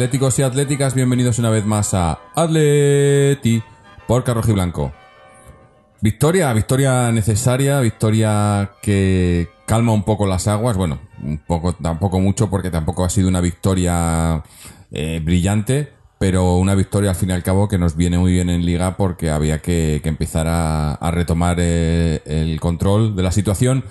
atléticos y atléticas, bienvenidos una vez más a Atleti por Carroji Blanco. Victoria, victoria necesaria, victoria que calma un poco las aguas, bueno, un poco, tampoco mucho porque tampoco ha sido una victoria eh, brillante, pero una victoria al fin y al cabo que nos viene muy bien en liga porque había que, empezar a, retomar eh, el control de la situación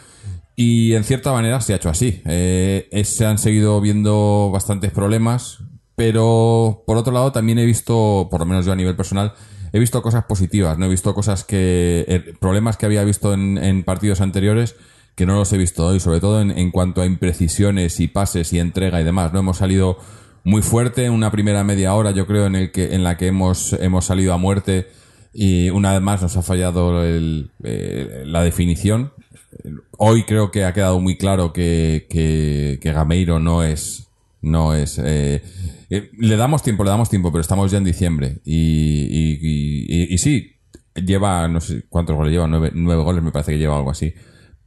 y en cierta manera se ha hecho así. Eh, se han seguido viendo bastantes problemas, pero por otro lado también he visto, por lo menos yo a nivel personal, he visto cosas positivas. No he visto cosas que. eh, problemas que había visto en, en partidos anteriores que no los he visto hoy, sobre todo en, en cuanto a imprecisiones y pases y entrega y demás. No hemos salido muy fuerte en una primera media hora, yo creo, en el que en la que hemos hemos salido a muerte y una vez más nos ha fallado el- eh, la definición. Hoy creo que ha quedado muy claro que, que, que Gameiro no es. No es. eh, eh, le damos tiempo, le damos tiempo, pero estamos ya en diciembre. Y, y, y- y- sí, lleva. No sé cuántos goles lleva, nueve, nueve goles me parece que lleva algo así.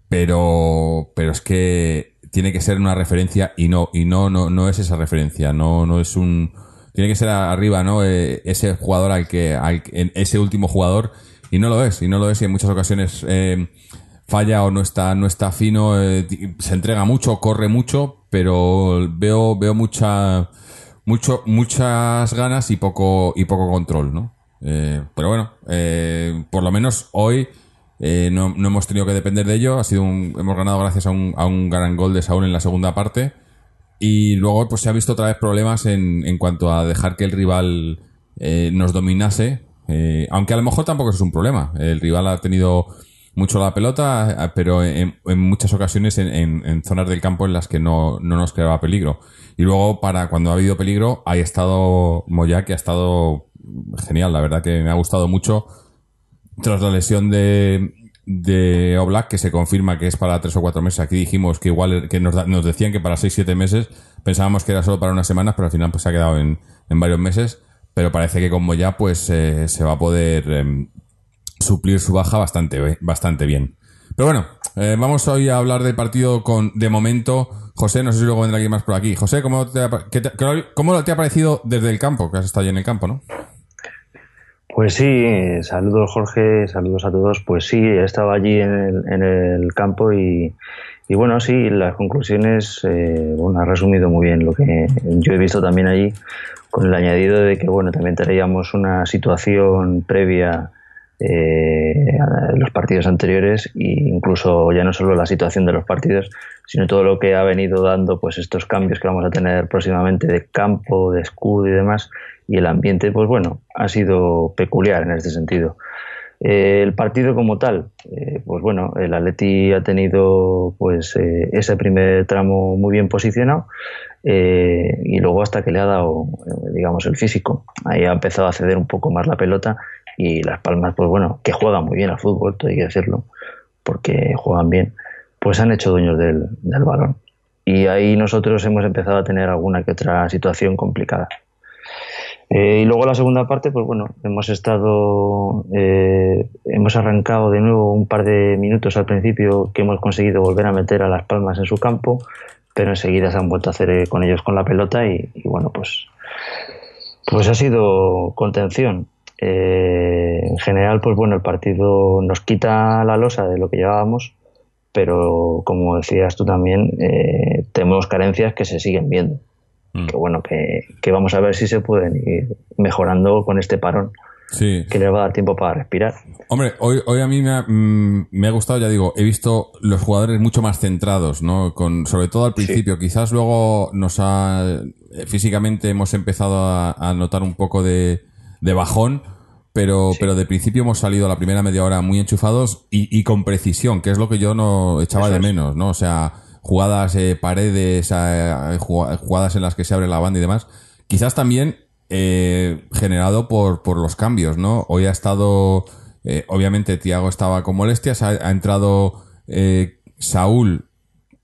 Pero. Pero es que tiene que ser una referencia y no, y no, no, no es esa referencia. No, no es un. Tiene que ser arriba, ¿no? Eh, ese jugador al que, al ese último jugador, y no lo es, y no lo es, y en muchas ocasiones eh, falla o no está, no está fino, se entrega mucho, corre mucho, pero veo, veo mucho, muchas ganas y poco, y poco control, ¿no? Eh, pero bueno, eh, por lo menos hoy eh, no, no hemos tenido que depender de ello, ha sido un, hemos ganado gracias a un, a un gran gol de Saúl en la segunda parte. Y luego pues se ha visto otra vez problemas en, en cuanto a dejar que el rival eh, nos dominase. aunque a lo mejor tampoco es un problema. El rival ha tenido mucho la pelota, eh, pero en, en muchas ocasiones en, en- en zonas del campo en las que no, no nos creaba peligro. Y luego, para cuando ha habido peligro, ha estado Moya, que ha estado genial. La verdad que me ha gustado mucho tras la lesión de, de Oblak, que se confirma que es para tres o cuatro meses. Aquí dijimos que igual que nos, nos decían que para seis, siete meses. Pensábamos que era solo para unas semanas, pero al final pues se ha quedado en, en varios meses. Pero parece que con Moya pues eh, se va a poder em, suplir su baja bastante, be- bastante bien. Pero bueno, eh, vamos hoy a hablar del partido con, de momento, José, no sé si luego vendrá alguien más por aquí. José, ¿cómo te, ha, te- ¿cómo te ha parecido desde el campo? Que has estado allí en el campo, ¿no? Pues sí, saludos Jorge, saludos a todos. Pues sí, he estado allí en el, en el campo y, y bueno, sí, las conclusiones, eh, bueno, ha resumido muy bien lo que yo he visto también allí, con el añadido de que, bueno, también traíamos una situación previa eh, los partidos anteriores e incluso ya no solo la situación de los partidos, sino todo lo que ha venido dando pues estos cambios que vamos a tener próximamente de campo, de escudo y demás, y el ambiente, pues bueno, ha sido peculiar en este sentido. Eh, el partido como tal, eh, pues bueno, el Atleti ha tenido pues eh, ese primer tramo muy bien posicionado eh, y luego hasta que le ha dado, eh, digamos, el físico. Ahí ha empezado a ceder un poco más la pelota y Las Palmas, pues bueno, que juegan muy bien al fútbol, todo hay que decirlo, porque juegan bien, pues han hecho dueños del, del balón. Y ahí nosotros hemos empezado a tener alguna que otra situación complicada. Eh, y luego la segunda parte, pues bueno, hemos estado, eh, hemos arrancado de nuevo un par de minutos al principio que hemos conseguido volver a meter a Las Palmas en su campo, pero enseguida se han vuelto a hacer eh, con ellos con la pelota y, y bueno, pues, pues ha sido contención. Eh, en general, pues bueno, el partido nos quita la losa de lo que llevábamos, pero como decías tú también, eh, tenemos carencias que se siguen viendo. Mm. Que bueno, que, que vamos a ver si se pueden ir mejorando con este parón, Sí. que les va a dar tiempo para respirar. Hombre, hoy, hoy a mí me ha, mm, me ha gustado, ya digo, he visto los jugadores mucho más centrados, ¿no? Con, sobre todo al principio. Quizás luego nos ha, eh, físicamente hemos empezado a, a notar un poco de, de bajón, pero, pero de principio hemos salido a la primera media hora muy enchufados y, y con precisión, que es lo que yo no echaba Eso de es. menos, ¿no? O sea, jugadas eh, paredes, eh, jugadas en las que se abre la banda y demás. Quizás también eh, generado por, por los cambios, ¿no? Hoy ha estado, obviamente Tiago estaba con molestias, ha, entrado Saúl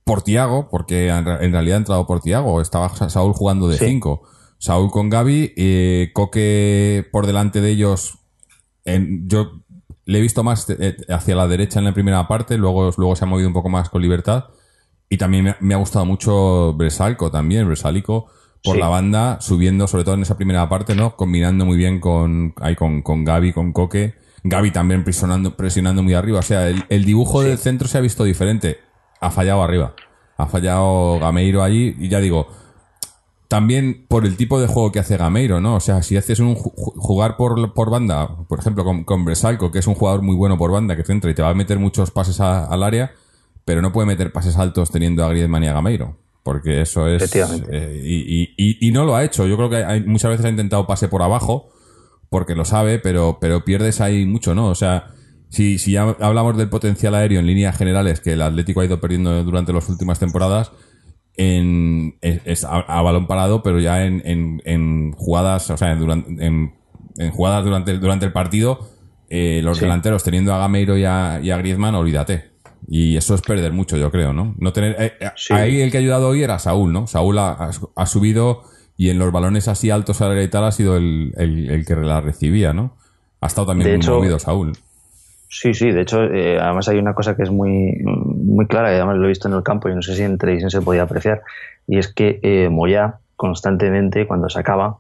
por Tiago, porque en, realidad ha entrado por Tiago, estaba Saúl jugando de 5. Saúl con Gaby, Coque por delante de ellos. En, yo le he visto más hacia la derecha en la primera parte, luego, luego se ha movido un poco más con libertad. Y también me, ha gustado mucho Bresalco también, Bresalico, por la banda, subiendo, sobre todo en esa primera parte, ¿no? Combinando muy bien con, ahí con, con Gaby, con Coque. Gaby también presionando, presionando muy arriba. O sea, el, dibujo del centro se ha visto diferente. Ha fallado arriba. Ha fallado Gameiro allí. Y ya digo, también por el tipo de juego que hace Gameiro, ¿no? O sea, si haces un jugar por, por banda, por ejemplo, con, con Bresalco, que es un jugador muy bueno por banda, que centra y te va a meter muchos pases al área, pero no puede meter pases altos teniendo a Griezmann y a Gameiro. Porque eso es. Eh, y, no lo ha hecho. Yo creo que muchas veces ha intentado pase por abajo, porque lo sabe, pero, pero pierdes ahí mucho, ¿no? O sea, si, si ya hablamos del potencial aéreo en líneas generales que el Atlético ha ido perdiendo durante las últimas temporadas, en, es, a, balón parado, pero ya en, en, jugadas, o sea, durante, en, jugadas durante, durante el partido, eh, los delanteros teniendo a Gameiro y a, y a Griezmann, olvídate. Y eso es perder mucho, yo creo, ¿no? no tener, eh, eh, Ahí el que ha ayudado hoy era Saúl, ¿no? Saúl ha, subido y en los balones así altos a la ha sido el, el, que la recibía, ¿no? Ha estado también muy movido Saúl. Sí, sí, de hecho, eh, además hay una cosa que es muy, muy clara, y además lo he visto en el campo y no sé si en televisión se podía apreciar, y es que eh, Moya constantemente, cuando sacaba,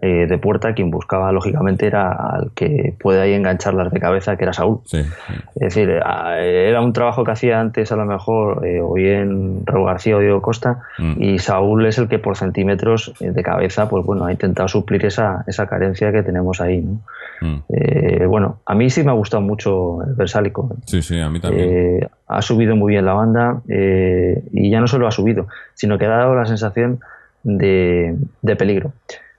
eh, de puerta, quien buscaba lógicamente era al que puede ahí engancharlas de cabeza, que era Saúl. Es decir, era un trabajo que hacía antes a lo mejor eh, o bien Raúl García o Diego Costa, mm. y Saúl es el que por centímetros eh, de cabeza, pues bueno, ha intentado suplir esa, esa carencia que tenemos ahí. Mm. bueno, a mí sí me ha gustado mucho el Versálico. Sí, sí, a mí también. ha subido muy bien la banda y ya no solo ha subido, sino que ha dado la sensación de, de peligro.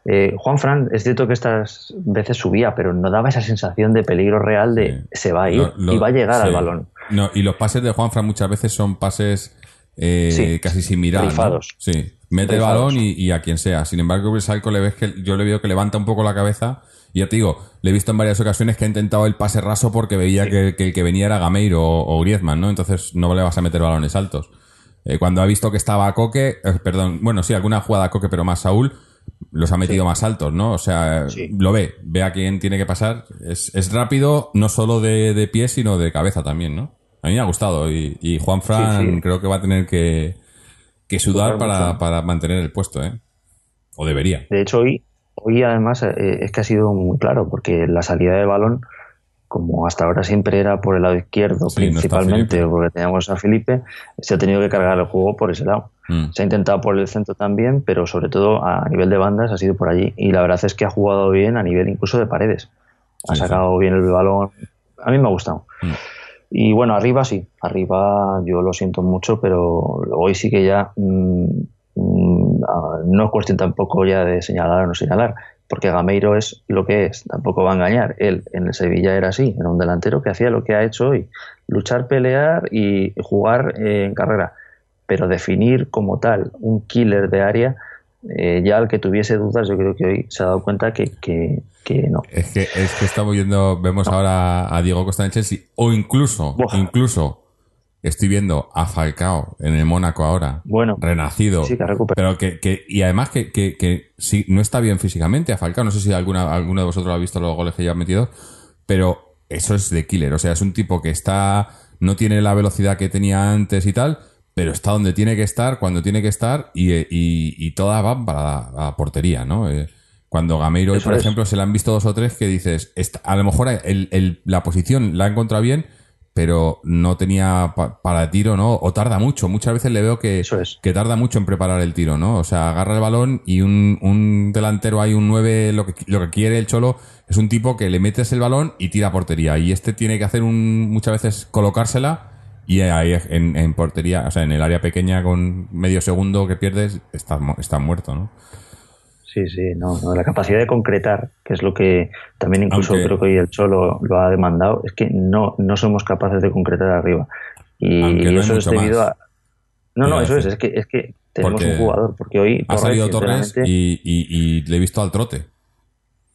Eh, Juan Fran, es cierto que estas veces subía, pero no daba esa sensación de peligro real de se va a ir y va a llegar al balón. No, y los pases de Juan Fran muchas veces son pases eh, casi sin mirar. Sí, mete el balón y, a quien sea. Sin embargo, Bresalco le ves que yo le veo que levanta un poco la cabeza. Y ya te digo, le he visto en varias ocasiones que ha intentado el pase raso porque veía que, el que venía era Gameiro o, Griezmann, ¿no? Entonces no le vas a meter balones altos. Eh, cuando ha visto que estaba Coque, perdón, bueno, sí, alguna jugada a Coque, pero más Saúl, los ha metido más altos, ¿no? O sea, lo ve, ve a quién tiene que pasar. Es, rápido, no solo de, de pie, sino de cabeza también, ¿no? A mí me ha gustado y, Juan Fran creo que va a tener que, sudar para, mantener el puesto, ¿eh? O debería. De hecho, hoy, hoy además eh, es que ha sido muy claro, porque la salida de balón como hasta ahora siempre era por el lado izquierdo principalmente, porque teníamos a Felipe, se ha tenido que cargar el juego por ese lado. Mm. Se ha intentado por el centro también, pero sobre todo a nivel de bandas ha sido por allí. Y la verdad es que ha jugado bien a nivel incluso de paredes. Ha sacado bien el balón. A mí me ha gustado. Mm. Y bueno, arriba sí, arriba yo lo siento mucho, pero hoy sí que ya mm, no es cuestión tampoco ya de señalar o no señalar porque Gameiro es lo que es, tampoco va a engañar. Él en el Sevilla era así, era un delantero que hacía lo que ha hecho hoy, luchar, pelear y jugar eh, en carrera. Pero definir como tal un killer de área, eh, ya el que tuviese dudas, yo creo que hoy se ha dado cuenta que, no. Es que, es que estamos viendo, vemos ahora a Diego Costa en Chelsea, o incluso, incluso Estoy viendo a Falcao en el Mónaco ahora. Bueno. Renacido. Sí, que pero que, que, y además que, que, que sí, no está bien físicamente a Falcao. No sé si alguna, alguno de vosotros ha visto los goles que ya ha metido. Pero eso es de killer. O sea, es un tipo que está, no tiene la velocidad que tenía antes y tal, pero está donde tiene que estar, cuando tiene que estar, y, y, y todas van para la, portería, ¿no? Eh, cuando Gameiro, por ejemplo, se le han visto dos o tres que dices, a lo mejor el, el, la posición la ha encontrado bien, pero no tenía para tiro, ¿no? O tarda mucho. Muchas veces le veo que, que tarda mucho en preparar el tiro, ¿no? O sea, agarra el balón y un, un delantero hay un 9, lo que, lo que quiere el Cholo es un tipo que le metes el balón y tira portería. Y este tiene que hacer un, muchas veces colocársela y ahí en, en portería, o sea, en el área pequeña con medio segundo que pierdes, está, está muerto, ¿no? Sí, sí, no, la capacidad de concretar, que es lo que también incluso creo que hoy el Cholo lo ha demandado, es que no, no somos capaces de concretar arriba. Y, eso es debido a... No, no, eso es, es que, es que tenemos Porque un jugador, porque hoy Ha salido Torres y, y- y le he visto al trote.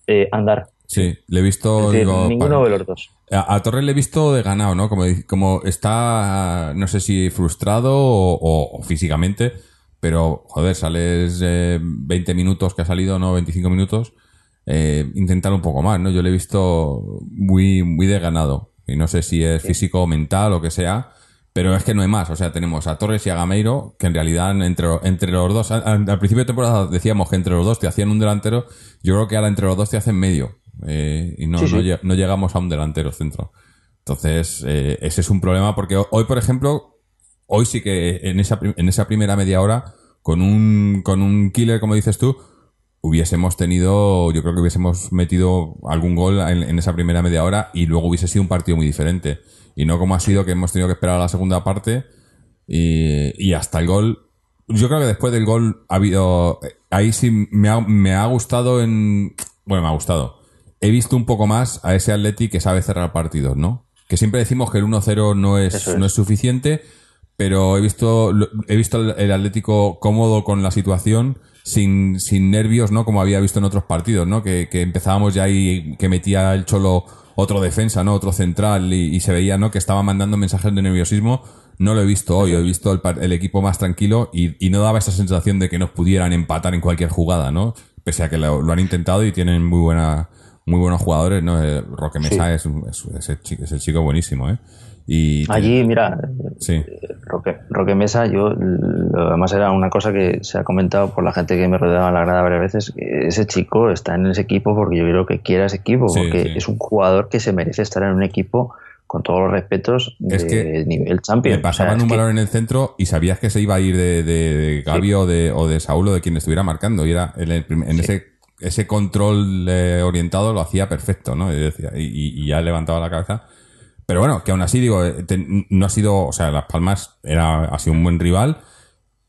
eh, andar. Sí, le he visto. Es decir, digo, ninguno para- de los dos. A, a Torres le he visto de ganado, ¿no? Como, como está, no sé si frustrado o, o- o físicamente, pero joder, sales eh, 20 minutos que ha salido, ¿no? 25 minutos, eh, intentar un poco más, ¿no? Yo le he visto muy, muy de ganado. Y no sé si es físico o mental o que sea, pero es que no hay más. O sea, tenemos a Torres y a Gameiro, que en realidad entre, entre los dos, al, al principio de temporada decíamos que entre los dos te hacían un delantero, yo creo que ahora entre los dos te hacen medio. eh, y no, Sí, sí. no no llegamos a un delantero centro. Entonces, eh, ese es un problema porque ho- hoy, por ejemplo, hoy sí que en esa, en esa primera media hora, con un, con un killer, como dices tú, hubiésemos tenido, yo creo que hubiésemos metido algún gol en, en esa primera media hora y luego hubiese sido un partido muy diferente. Y no como ha sido que hemos tenido que esperar a la segunda parte y, y hasta el gol. Yo creo que después del gol ha habido. Ahí sí me ha, me ha gustado en. Bueno, me ha gustado. He visto un poco más a ese Atleti que sabe cerrar partidos, ¿no? Que siempre decimos que el 1-0 no es. no es suficiente, pero he visto, he visto el, Atlético cómodo con la situación, sin, sin nervios, ¿no? Como había visto en otros partidos, ¿no? Que, que empezábamos ya y que metía el Cholo otro defensa, ¿no? Otro central y, y se veía, ¿no? Que estaba mandando mensajes de nerviosismo. No lo he visto hoy, he visto el, el equipo más tranquilo y, y no daba esa sensación de que nos pudieran empatar en cualquier jugada, ¿no? Pese a que lo, lo han intentado y tienen muy buena, muy buenos jugadores, ¿no? Eh, Roque Mesa es, es, es el chico, es el chico buenísimo, ¿eh? Y Allí, mira, sí, Roque, Roque Mesa, yo, lo demás era una cosa que se ha comentado por la gente que me rodeaba en la grada varias veces, que ese chico está en ese equipo porque yo creo que quiere ese equipo, Sí, porque sí. es un jugador que se merece estar en un equipo con todos los respetos de Es que nivel champion. le pasaban O sea, es un que- balón en el centro y sabías que se iba a ir de, de, de Gavi o, de, o de Saúl o de quien estuviera marcando. Y era en, el en ese, ese control eh, orientado lo hacía perfecto, ¿no? Y, decía- y ya levantaba la cabeza. Pero bueno, que aún así, digo, eh, no ha sido, o sea, Las Palmas era, ha sido un buen rival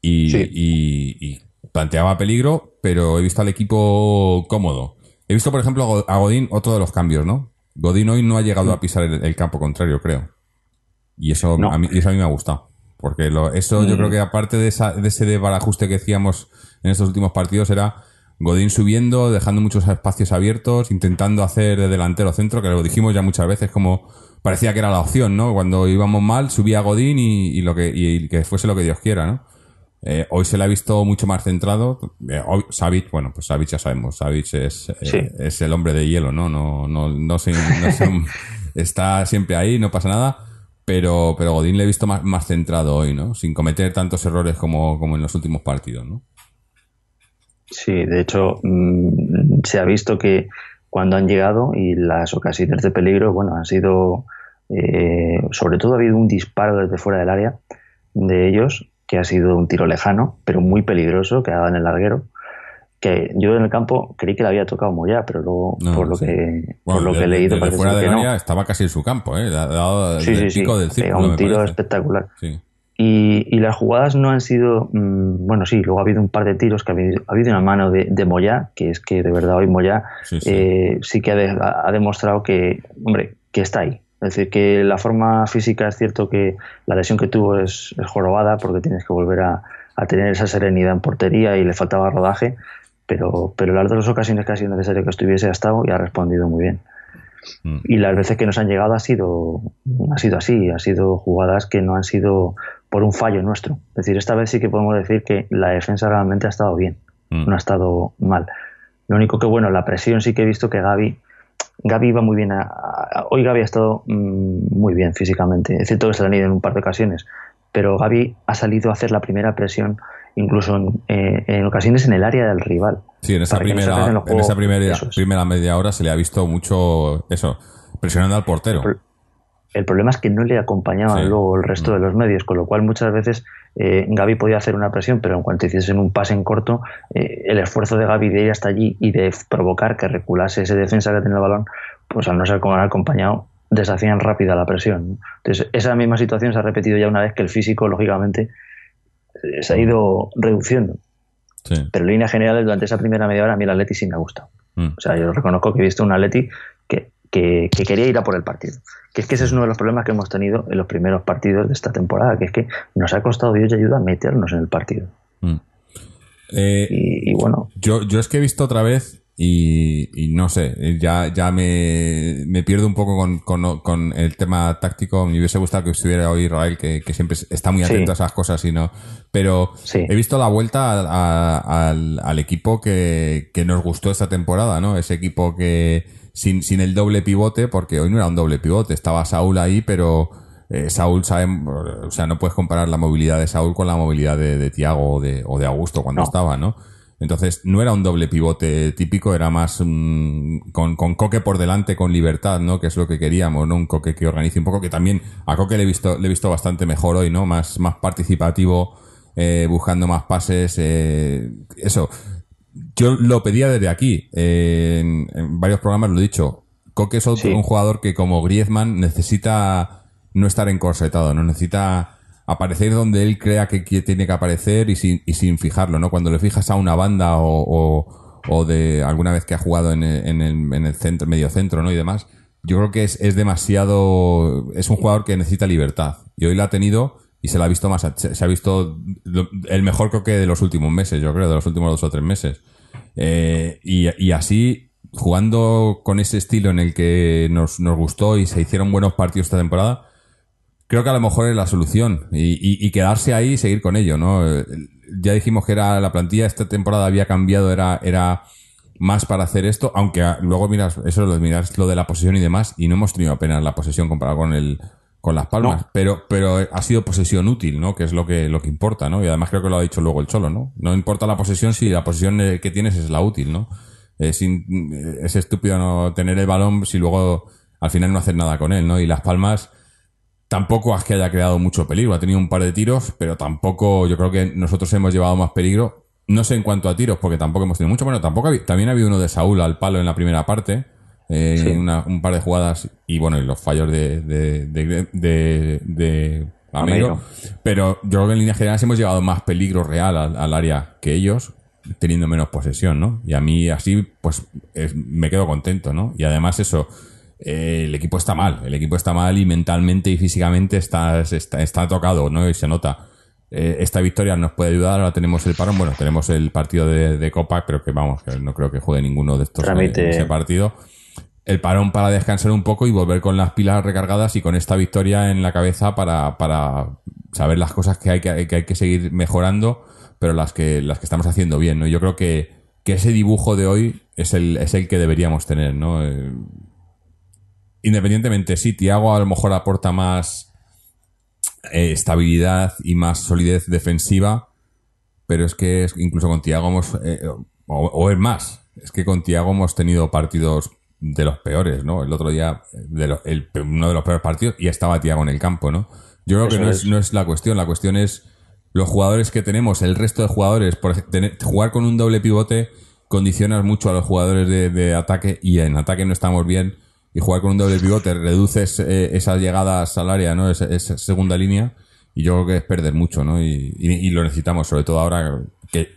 y, Sí. y- y planteaba peligro, pero he visto al equipo cómodo. He visto, por ejemplo, a Go- a Godín otro de los cambios, ¿no? Godín hoy no ha llegado a pisar el, el campo contrario, creo. Y eso, No. a mí, y eso a mí me ha gustado. Porque lo, eso yo creo que aparte de, esa, de ese desbarajuste que decíamos en estos últimos partidos era Godín subiendo, dejando muchos espacios abiertos, intentando hacer de delantero centro, que lo dijimos ya muchas veces como parecía que era la opción, ¿no? Cuando íbamos mal subía Godín y, y lo que, y que fuese lo que Dios quiera, ¿no? Eh, hoy se le ha visto mucho más centrado. Eh, hoy, Savic, bueno, pues Savic ya sabemos, Savic es, eh, Sí. es el hombre de hielo, ¿no? No, no, no, se- no se- está siempre ahí, no pasa nada. Pero, pero Godín le he visto más, más centrado hoy, ¿no? Sin cometer tantos errores como, como en los últimos partidos, ¿no? Sí, de hecho, mm, se ha visto que cuando han llegado y las ocasiones de peligro, bueno, han sido, eh, sobre todo ha habido un disparo desde fuera del área de ellos, que ha sido un tiro lejano, pero muy peligroso, que ha dado en el larguero, que yo en el campo creí que le había tocado Moya, pero luego, No, por lo sí. que, Bueno, por lo que he leído, desde parece fuera ser del que no. área estaba casi en su campo, ¿eh? Ha dado Sí, sí, sí, pico del círculo, un tiro espectacular. Sí. Y, y las jugadas no han sido, mm, bueno, sí, luego ha habido un par de tiros que ha habido, ha habido una mano de, de Moyá, que es que de verdad hoy Moyá Sí, sí. eh, sí que ha, de- ha demostrado que, hombre, que está ahí. Es decir, que la forma física es cierto que la lesión que tuvo es, es jorobada porque tienes que volver a, a tener esa serenidad en portería y le faltaba rodaje, pero, pero las dos ocasiones que ha sido necesario que estuviese ha estado y ha respondido muy bien. Mm. Y las veces que nos han llegado ha sido, ha sido así, ha sido jugadas que no han sido por un fallo nuestro. Es decir, esta vez sí que podemos decir que la defensa realmente ha estado bien, Mm. no ha estado mal. Lo único que, bueno, la presión sí que he visto que Gaby, Gaby iba muy bien. a- a- hoy Gaby ha estado mm, muy bien físicamente. Es cierto que se le han ido en un par de ocasiones, pero Gaby ha salido a hacer la primera presión, incluso en, eh, en ocasiones en el área del rival. Sí, en esa no primera, en juegos. esa primera, media hora se le ha visto mucho eso, presionando al portero. El, el problema es que no le acompañaban Sí. luego el resto de los medios, con lo cual muchas veces eh, Gaby podía hacer una presión, pero en cuanto hiciesen un pase en corto, eh, el esfuerzo de Gaby de ir hasta allí y de provocar que reculase ese defensa que tenía el balón, pues al no ser como acompañado, deshacían rápida la presión. ¿no? Entonces, esa misma situación se ha repetido ya una vez que el físico, lógicamente, eh, se ha ido reduciendo. Sí. Pero en líneas generales, durante esa primera media hora, a mí el Atleti sí me ha gustado. Mm. O sea, yo reconozco que he visto un Atleti que que, quería ir a por el partido. Que es que ese es uno de los problemas que hemos tenido en los primeros partidos de esta temporada, que es que nos ha costado Dios y ayuda meternos en el partido. Mm. Eh, y, bueno. Yo, yo es que he visto otra vez y, no sé, ya, ya me, me pierdo un poco con, con, el tema táctico. Me hubiese gustado que estuviera hoy Israel, que, siempre está muy atento a esas cosas y no. Pero he visto la vuelta al, al, equipo que, que nos gustó esta temporada, ¿no? Ese equipo que sin, sin el doble pivote, porque hoy no era un doble pivote, estaba Saúl ahí, pero eh, Saúl sabe, o sea, no puedes comparar la movilidad de Saúl con la movilidad de, de Tiago o de, o de Augusto cuando estaba, ¿no? Entonces, no era un doble pivote típico, era más con, con, Coque por delante, con libertad, ¿no? Que es lo que queríamos, ¿no? Un Coque que organice un poco, que también a Coque le he visto, le he visto bastante mejor hoy, ¿no? Más, más participativo, eh, buscando más pases, eh, eso. Yo lo pedía desde aquí, eh, en, varios programas lo he dicho. Coque es otro, un jugador que como Griezmann necesita no estar encorsetado, no necesita aparecer donde él crea que tiene que aparecer y sin, y sin fijarlo, ¿no? Cuando le fijas a una banda o, o, de alguna vez que ha jugado en el, en el, en el centro, medio centro, ¿no? Y demás, yo creo que es, es demasiado, es un jugador que necesita libertad. Y hoy la ha tenido y se la ha visto más, se ha visto el mejor creo que de los últimos meses, yo creo, de los últimos dos o tres meses. Eh, y, así, jugando con ese estilo en el que nos, nos gustó y se hicieron buenos partidos esta temporada, creo que a lo mejor es la solución y, quedarse ahí y seguir con ello, ¿no? Ya dijimos que era la plantilla, esta temporada había cambiado, era, era más para hacer esto, aunque luego miras, eso lo miras lo de la posesión y demás, y no hemos tenido apenas la posesión comparado con el, con las palmas, pero, pero ha sido posesión útil, ¿no? Que es lo que, lo que importa, ¿no? Y además creo que lo ha dicho luego el Cholo, ¿no? No importa la posesión si la posesión eh, que tienes es la útil, ¿no? Es, es estúpido no tener el balón si luego al final no hacer nada con él, ¿no? Y las palmas, Tampoco es que haya creado mucho peligro. Ha tenido un par de tiros, pero tampoco yo creo que nosotros hemos llevado más peligro. No sé en cuanto a tiros, porque tampoco hemos tenido mucho. Bueno, tampoco también ha habido uno de Saúl al palo en la primera parte. Eh, un par de jugadas y bueno, y los fallos de, de, de, de, Pero yo creo que en líneas generales hemos llevado más peligro real al, área que ellos, teniendo menos posesión, ¿no? Y a mí así, pues me quedo contento, ¿no? Y además eso, eh, el equipo está mal, el equipo está mal y mentalmente y físicamente está, está, tocado, ¿no? Y se nota. Eh, esta victoria nos puede ayudar, ahora tenemos el parón, bueno, tenemos el partido de, Copa, creo que vamos, no creo que juegue ninguno de estos en ese partido. El parón para descansar un poco y volver con las pilas recargadas y con esta victoria en la cabeza para, para saber las cosas que hay que, hay que seguir mejorando, pero las que, las que estamos haciendo bien, ¿no? Yo creo que, que ese dibujo de hoy es el, es el que deberíamos tener, ¿no? Eh, independientemente, sí, Tiago a lo mejor aporta más eh, estabilidad y más solidez defensiva, pero es que incluso con Tiago hemos, eh, o, es más, es que con Tiago hemos tenido partidos de los peores, ¿no? El otro día, de el, uno de los peores partidos, y estaba Tiago en el campo, ¿no? Yo creo que no es. no es la cuestión, la cuestión es los jugadores que tenemos, el resto de jugadores, por jugar con un doble pivote condicionas mucho a los jugadores de, de ataque y en ataque no estamos bien y jugar con un doble pivote reduces eh, esas llegadas al área, ¿no? Esa, segunda línea y yo creo que es perder mucho, ¿no? Y, lo necesitamos, sobre todo ahora que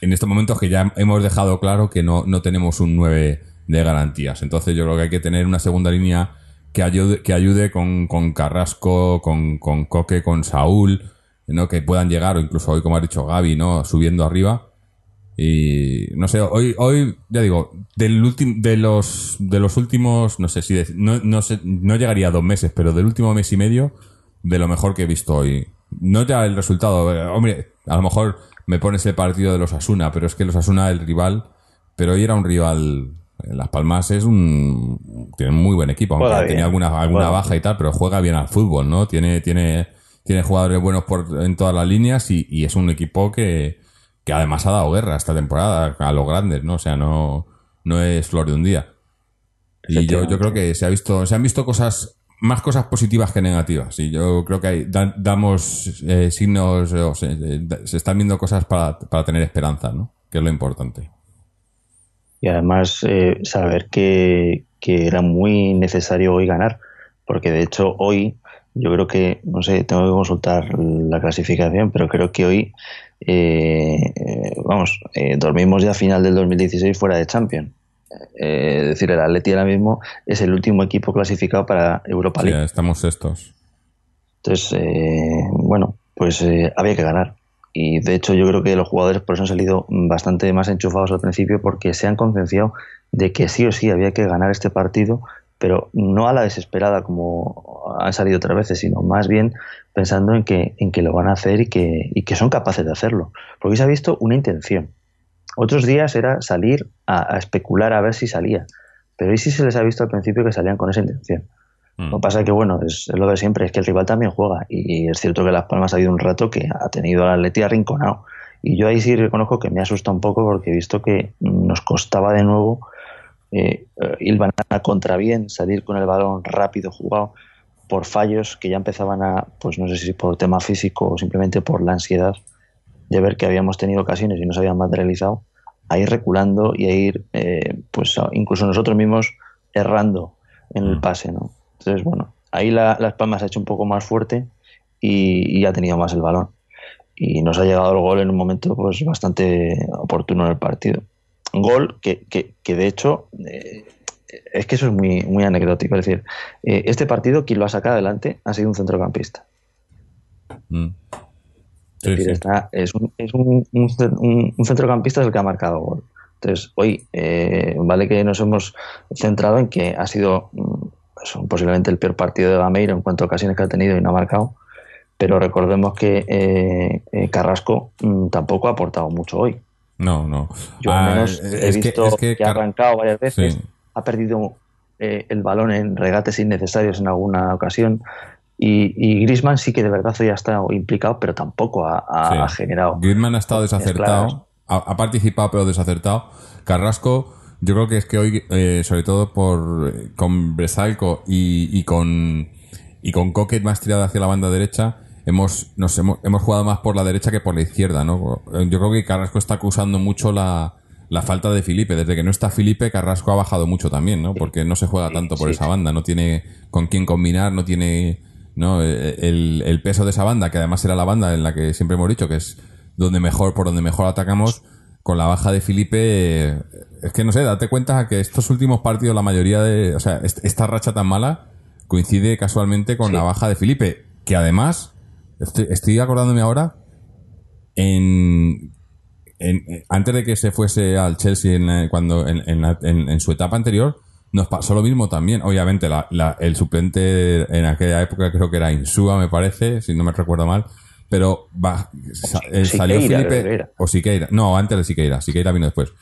en estos momentos que ya hemos dejado claro que no, no tenemos un 9 de garantías. Entonces yo creo que hay que tener una segunda línea que ayude, que ayude con, con Carrasco, con, con Coque, con Saúl, ¿no? Que puedan llegar, o incluso hoy, como ha dicho Gaby, ¿no? Subiendo arriba y no sé, hoy, hoy ya digo, del de los de los últimos, no sé si no, no, sé, no llegaría a dos meses, pero del último mes y medio, de lo mejor que he visto hoy. No ya el resultado, eh, hombre, a lo mejor me pones el partido de los Asuna, pero es que los Asuna el rival, pero hoy era un rival. Las Palmas es un tiene muy buen equipo, aunque tenía alguna alguna baja y tal, pero juega bien al fútbol, ¿no? Tiene tiene tiene jugadores buenos por en todas las líneas y, y es un equipo que que además ha dado guerra esta temporada a los grandes, ¿no? O sea, no, no es flor de un día. Y yo, yo creo que se ha visto, se han visto cosas, más cosas positivas que negativas. Y yo creo que hay, damos eh, signos, o se, están viendo cosas para, para, tener esperanza, ¿no? Que es lo importante. Y además eh, saber que, que era muy necesario hoy ganar, porque de hecho hoy yo creo que, no sé, tengo que consultar la clasificación, pero creo que hoy eh, vamos, eh, dormimos ya a final del 2016 fuera de Champions. eh, decir, el Atleti ahora mismo es el último equipo clasificado para Europa League. estamos estos. Entonces, eh, bueno, pues eh, había que ganar. Y de hecho yo creo que los jugadores por eso han salido bastante más enchufados al principio porque se han concienciado de que sí o sí había que ganar este partido, pero no a la desesperada como han salido otras veces, sino más bien pensando en que, en que lo van a hacer y que, y que son capaces de hacerlo. Porque se ha visto una intención. Otros días era salir a, a especular a ver si salía, pero hoy sí se les ha visto al principio que salían con esa intención. Lo que pasa es que, bueno, es, lo de siempre, es que el rival también juega. Y es cierto que Las Palmas ha habido un rato que ha tenido al Atleti arrinconado. Y yo ahí sí reconozco que me asusta un poco porque he visto que nos costaba de nuevo eh, ir a contra bien, salir con el balón rápido jugado por fallos que ya empezaban a, pues no sé si por tema físico o simplemente por la ansiedad de ver que habíamos tenido ocasiones y no se habían materializado, a ir reculando y a ir, eh, pues incluso nosotros mismos errando en el pase, ¿no? Entonces, bueno, ahí la, Las Palmas ha hecho un poco más fuerte y, ha tenido más el balón. Y nos ha llegado el gol en un momento pues bastante oportuno en el partido. Un gol que, que, de hecho eh, es que eso es muy, muy anecdótico. Es decir, eh, este partido quien lo ha sacado adelante ha sido un centrocampista. Mm. es, decir, Está, es, un, es un, un, centrocampista el que ha marcado gol. Entonces, hoy, eh, vale que nos hemos centrado en que ha sido mm, son posiblemente el peor partido de Gameiro en cuanto a ocasiones que ha tenido y no ha marcado. Pero recordemos que eh, eh, Carrasco mm, tampoco ha aportado mucho hoy. No, no. Yo al ah, menos he visto que, ha arrancado varias veces, ha perdido eh, el balón en regates innecesarios en alguna ocasión. Y, y Grisman sí que de verdad hoy ha estado implicado, pero tampoco ha, generado. Griezmann ha estado desacertado, ha, ha, participado pero desacertado. Carrasco yo creo que es que hoy, eh, sobre todo por con Bresalco y, con y con Coquet más tirada hacia la banda derecha, hemos, nos hemos, hemos jugado más por la derecha que por la izquierda, ¿no? Yo creo que Carrasco está acusando mucho la, la falta de Felipe. Desde que no está Felipe, Carrasco ha bajado mucho también, ¿no? Porque no se juega tanto por esa banda, no tiene con quién combinar, no tiene ¿no? El, el, peso de esa banda, que además era la banda en la que siempre hemos dicho que es donde mejor, por donde mejor atacamos, con la baja de Felipe es que no sé, date cuenta que estos últimos partidos, la mayoría de. O sea, esta racha tan mala coincide casualmente con la baja de Felipe, que además, estoy, acordándome ahora, en, antes de que se fuese al Chelsea en, cuando en, su etapa anterior, nos pasó lo mismo también. Obviamente, el suplente en aquella época creo que era Insúa, me parece, si no me recuerdo mal. Pero va, salió Felipe. O Siqueira. No, antes de Siqueira. Siqueira vino después.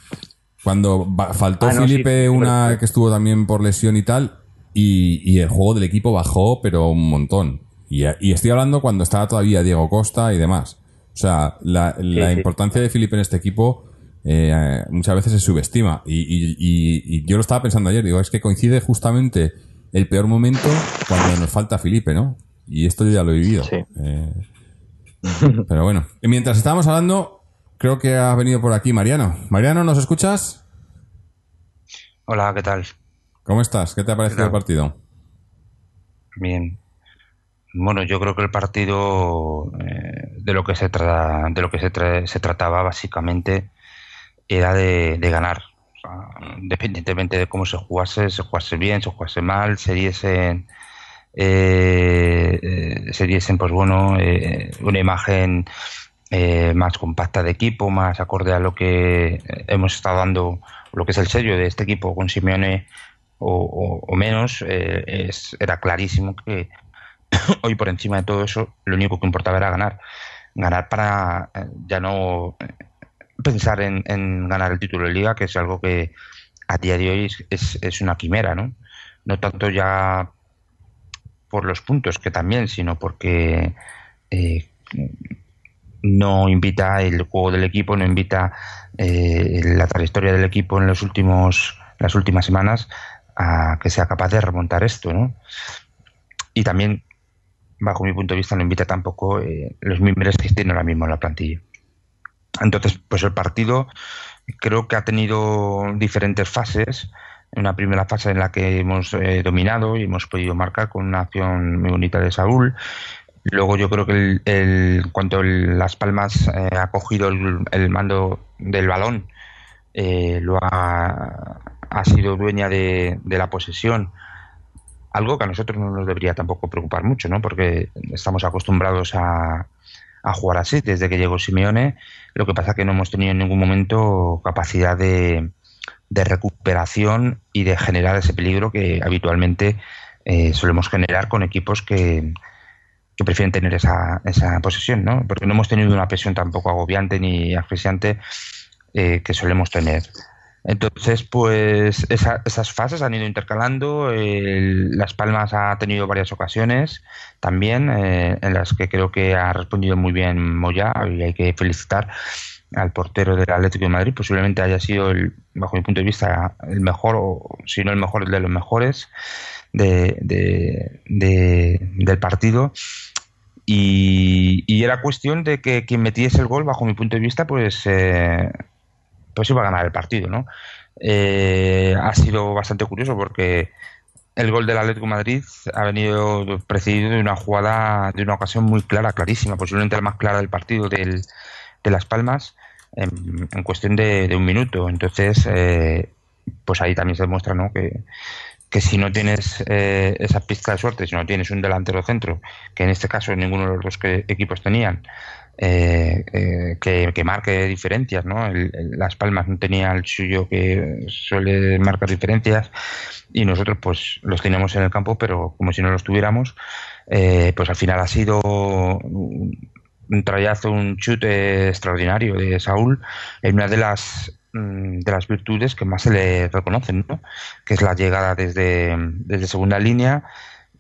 Cuando faltó ah, Felipe, una que estuvo también por lesión y tal, y, el juego del equipo bajó, pero un montón. Y, estoy hablando cuando estaba todavía Diego Costa y demás. O sea, la, importancia de Felipe en este equipo eh, muchas veces se subestima. Y, yo lo estaba pensando ayer, digo, es que coincide justamente el peor momento cuando nos falta Felipe, ¿no? Y esto yo ya lo he vivido. Eh, pero bueno, mientras estábamos hablando, Creo que ha venido por aquí Mariano. Mariano, ¿nos escuchas? Hola, ¿qué tal? ¿Cómo estás? ¿Qué te ha parecido el partido? Bien. Bueno, yo creo que el partido eh, de lo que se trata, de lo que se, se trataba básicamente era de, ganar. independientemente de cómo se jugase, se jugase bien, se jugase mal, se diesen, se diesen pues bueno, una imagen eh, más compacta de equipo, más acorde a lo que hemos estado dando, lo que es el sello de este equipo con Simeone o, menos, eh, es, era clarísimo que hoy por encima de todo eso lo único que importaba era ganar. Ganar para eh, ya no pensar en, ganar el título de liga, que es algo que a día de hoy es, es una quimera, ¿no? No tanto ya por los puntos, que también, sino porque no invita el juego del equipo, no invita eh, la trayectoria del equipo en los últimos, las últimas semanas a que sea capaz de remontar esto, ¿no? Y también, bajo mi punto de vista, no invita tampoco eh, los miembros que tiene ahora mismo en la plantilla. Entonces, pues el partido creo que ha tenido diferentes fases. Una primera fase en la que hemos eh, dominado y hemos podido marcar con una acción muy bonita de Saúl. Luego yo creo que el, cuando Las Palmas eh, ha cogido el, mando del balón, eh, lo ha, ha sido dueña de, de la posesión, algo que a nosotros no nos debería tampoco preocupar mucho, ¿no? Porque estamos acostumbrados a, a jugar así desde que llegó Simeone. Lo que pasa es que no hemos tenido en ningún momento capacidad de, de recuperación y de generar ese peligro que habitualmente eh, solemos generar con equipos que, que prefieren tener esa, esa posesión, ¿no? Porque no hemos tenido una presión tampoco agobiante ni asfixiante eh, que solemos tener. Entonces, pues esa- esas fases han ido intercalando. el- Las Palmas ha tenido varias ocasiones también eh, en las que creo que ha respondido muy bien Moya y hay que felicitar al portero del Atlético de Madrid. Posiblemente haya sido, el, bajo mi punto de vista, el mejor, o si no el mejor, de los mejores de- de- del partido. Y, y era cuestión de que quien metiese el gol, bajo mi punto de vista, pues, eh, pues iba a ganar el partido, ¿no? Eh, ha sido bastante curioso porque el gol del Atlético de Madrid ha venido precedido de una jugada, de una ocasión muy clara, clarísima, posiblemente la más clara del partido del, de Las Palmas, en, cuestión de, de un minuto. Entonces, eh, pues ahí también se demuestra, ¿no? Que, que si no tienes eh, esa pizca de suerte, si no tienes un delantero centro, que en este caso ninguno de los dos que- equipos tenían, eh, eh, que, que marque diferencias, ¿no? El- Las Palmas no tenía el suyo que suele marcar diferencias y nosotros pues los teníamos en el campo, pero como si no los tuviéramos, eh, pues al final ha sido un, trayazo, un chute extraordinario de Saúl en una de las mm, de las virtudes que más se le reconocen, ¿no? que es la llegada desde, desde segunda línea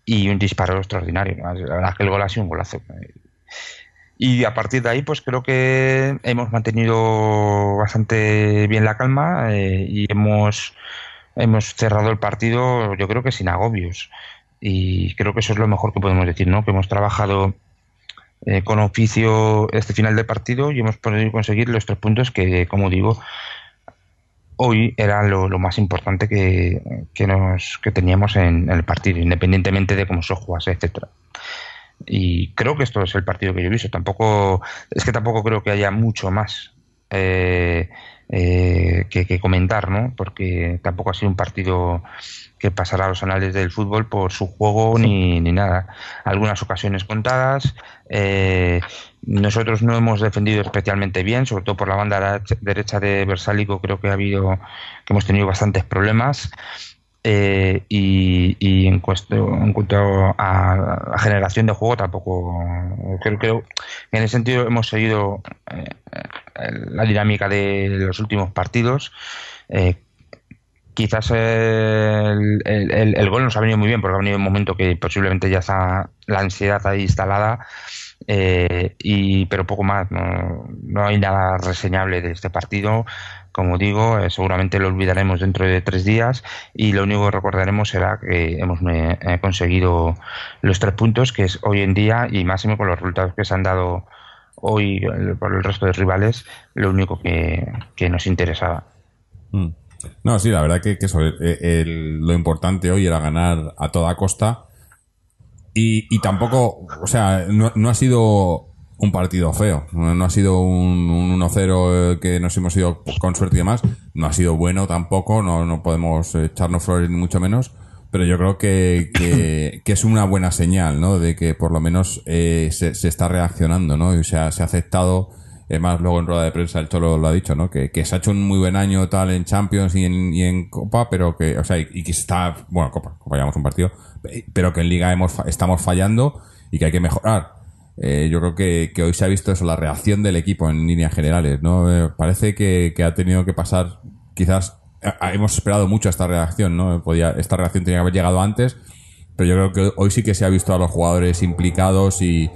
y un disparo extraordinario. La verdad es que el gol ha sido un golazo. Y a partir de ahí, pues creo que hemos mantenido bastante bien la calma eh, y hemos, hemos cerrado el partido, yo creo que sin agobios. Y creo que eso es lo mejor que podemos decir, ¿no? Que hemos trabajado eh, con oficio este final de partido y hemos podido conseguir los tres puntos que, como digo, hoy era lo, más importante que, que nos, que teníamos en, en el partido, independientemente de cómo se jugase, etcétera. Y creo que esto es el partido que yo he visto. Tampoco, es que tampoco creo que haya mucho más eh, eh, que, que comentar, ¿no? Porque tampoco ha sido un partido que pasará a los anales del fútbol por su juego ni, ni nada. Algunas ocasiones contadas. eh, nosotros no hemos defendido especialmente bien, sobre todo por la banda derecha- de Versálico. Creo que ha habido, que hemos tenido bastantes problemas. Eh, y, y en, cuesto- en cuanto a la generación de juego tampoco creo que en ese sentido hemos seguido eh, la dinámica de los últimos partidos Eh, quizás el, el- el- el gol nos ha venido muy bien porque ha venido en un momento que posiblemente ya está la ansiedad ahí instalada eh, y pero poco más no, no hay nada reseñable de este partido como digo, eh, seguramente lo olvidaremos dentro de tres días y lo único que recordaremos será que hemos eh, eh, conseguido los tres puntos, que es hoy en día y máximo con los resultados que se han dado hoy eh, por el resto de rivales, lo único que, que nos interesaba. Mm. No, sí, la verdad que, que eso, eh, el- lo importante hoy era ganar a toda costa. Y, y tampoco, o sea, no, no ha sido un partido feo. No, no ha sido un, un 1-0 eh, que nos hemos ido con suerte y demás. No ha sido bueno tampoco, no, no podemos echarnos flores ni mucho menos. Pero yo creo que, que, que es una buena señal, ¿no? De que por lo menos eh, se, se está reaccionando, ¿no? Y se ha, se ha aceptado Además, luego en rueda de prensa el Cholo lo ha dicho, ¿no? Que, que se ha hecho un muy buen año tal en Champions y en, y en Copa, pero que, o sea, y, que está, bueno, Copa, Copa un partido, pero que en Liga hemos, estamos fallando y que hay que mejorar. Eh, yo creo que, que hoy se ha visto eso, la reacción del equipo en líneas generales, ¿no? Eh, parece que, que ha tenido que pasar, quizás, hemos esperado mucho esta reacción, ¿no? Podía, esta reacción tenía que haber llegado antes, pero yo creo que hoy sí que se ha visto a los jugadores implicados y,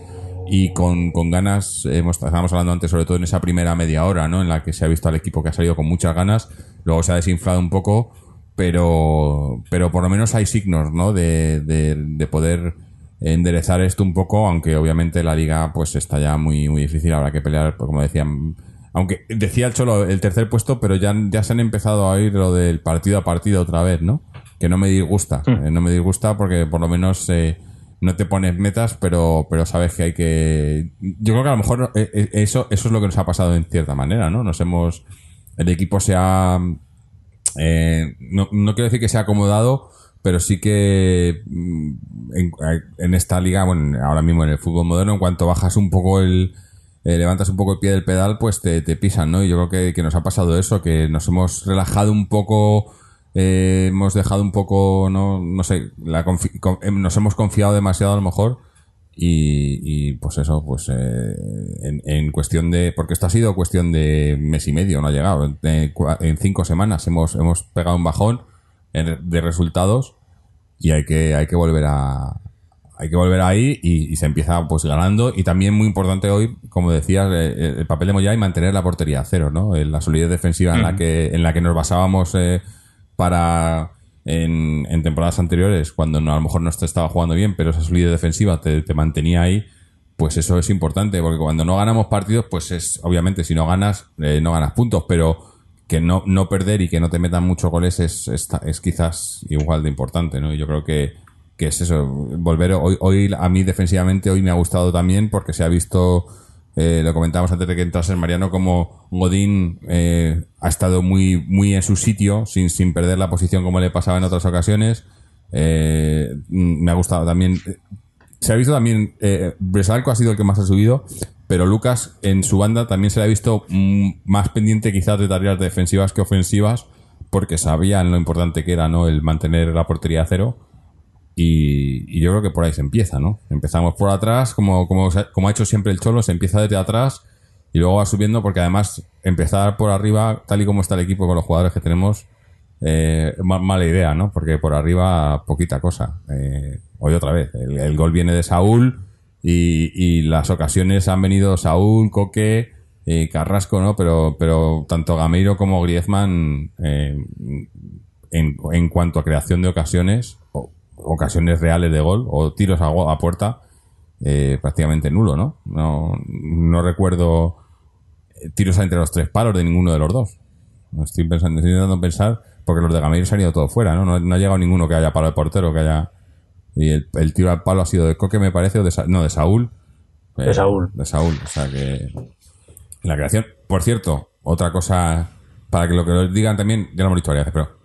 y con, con ganas, hemos, estábamos hablando antes sobre todo en esa primera media hora, ¿no? En la que se ha visto al equipo que ha salido con muchas ganas, luego se ha desinflado un poco, pero, pero por lo menos hay signos, ¿no? De, de, de poder enderezar esto un poco, aunque obviamente la liga pues está ya muy, muy difícil, habrá que pelear, pues, como decían, aunque decía el Cholo el tercer puesto, pero ya, ya se han empezado a oír lo del partido a partido otra vez, ¿no? Que no me disgusta, eh, no me disgusta porque por lo menos eh, no te pones metas, pero, pero sabes que hay que... Yo creo que a lo mejor eh, eh, eso, eso es lo que nos ha pasado en cierta manera, ¿no? Nos hemos el equipo se ha... eh, no, no quiero decir que se ha acomodado, pero sí que mm, en, esta liga, bueno, ahora mismo en el fútbol moderno, en cuanto bajas un poco el... eh, levantas un poco el pie del pedal, pues te, te pisan, ¿no? Y yo creo que, que nos ha pasado eso, que nos hemos relajado un poco, eh, hemos dejado un poco, no, no sé, la confi- con- em, nos hemos confiado demasiado a lo mejor y, y, pues eso, pues eh, en, en cuestión de, porque esto ha sido cuestión de mes y medio, no ha llegado, en, cinco semanas hemos, hemos pegado un bajón de resultados y hay que, hay que volver a, hay que volver ahí y, y se empieza pues ganando. Y también muy importante hoy como decías eh, el papel de Moya y mantener la portería a cero no Eh, la solidez defensiva en la que en la que nos basábamos eh, para en, temporadas anteriores cuando no, a lo mejor no te estaba jugando bien pero esa solidez defensiva te, te mantenía ahí pues eso es importante porque cuando no ganamos partidos pues es obviamente si no ganas eh, no ganas puntos pero que no, no perder y que no te metan muchos goles es, es, es quizás igual de importante, ¿no? Y yo creo que, que es eso, volver hoy, hoy a mí defensivamente hoy me ha gustado también porque se ha visto, eh, lo comentábamos antes de que entrase Mariano, como Godín eh, ha estado muy, muy en su sitio sin, sin perder la posición como le pasaba en otras ocasiones. Eh, mm, me ha gustado también. Se ha visto también, eh, Bresalco ha sido el que más ha subido, pero Lucas en su banda también se le ha visto mm, más pendiente quizás de tareas defensivas que ofensivas, porque sabían lo importante que era no el mantener la portería a cero. Y, yo creo que por ahí se empieza, ¿no? Empezamos por atrás, como, como, como ha hecho siempre el Cholo, se empieza desde atrás y luego va subiendo, porque además empezar por arriba, tal y como está el equipo con los jugadores que tenemos, eh, ma- mala idea, ¿no? Porque por arriba poquita cosa. Eh, hoy otra vez, el, gol viene de Saúl y, las ocasiones han venido Saúl, Coque, eh, Carrasco, ¿no? Pero, pero tanto Gameiro como Griezmann, eh, en, en cuanto a creación de ocasiones, ocasiones reales de gol o tiros a, puerta, eh, prácticamente nulo, ¿no? No, no recuerdo eh, tiros entre los tres palos de ninguno de los dos. No Estoy pensando, estoy intentando pensar, porque los de Gameiro se han ido todo fuera, ¿no? No, no ha llegado ninguno que haya palo de portero, que haya. Y el, el tiro al palo ha sido de Coque, me parece, o de, Sa- no, de Saúl. Eh, De Saúl. De Saúl, o sea que. La creación. Por cierto, otra cosa, para que lo que os digan también, ya lo hemos dicho varias veces, pero.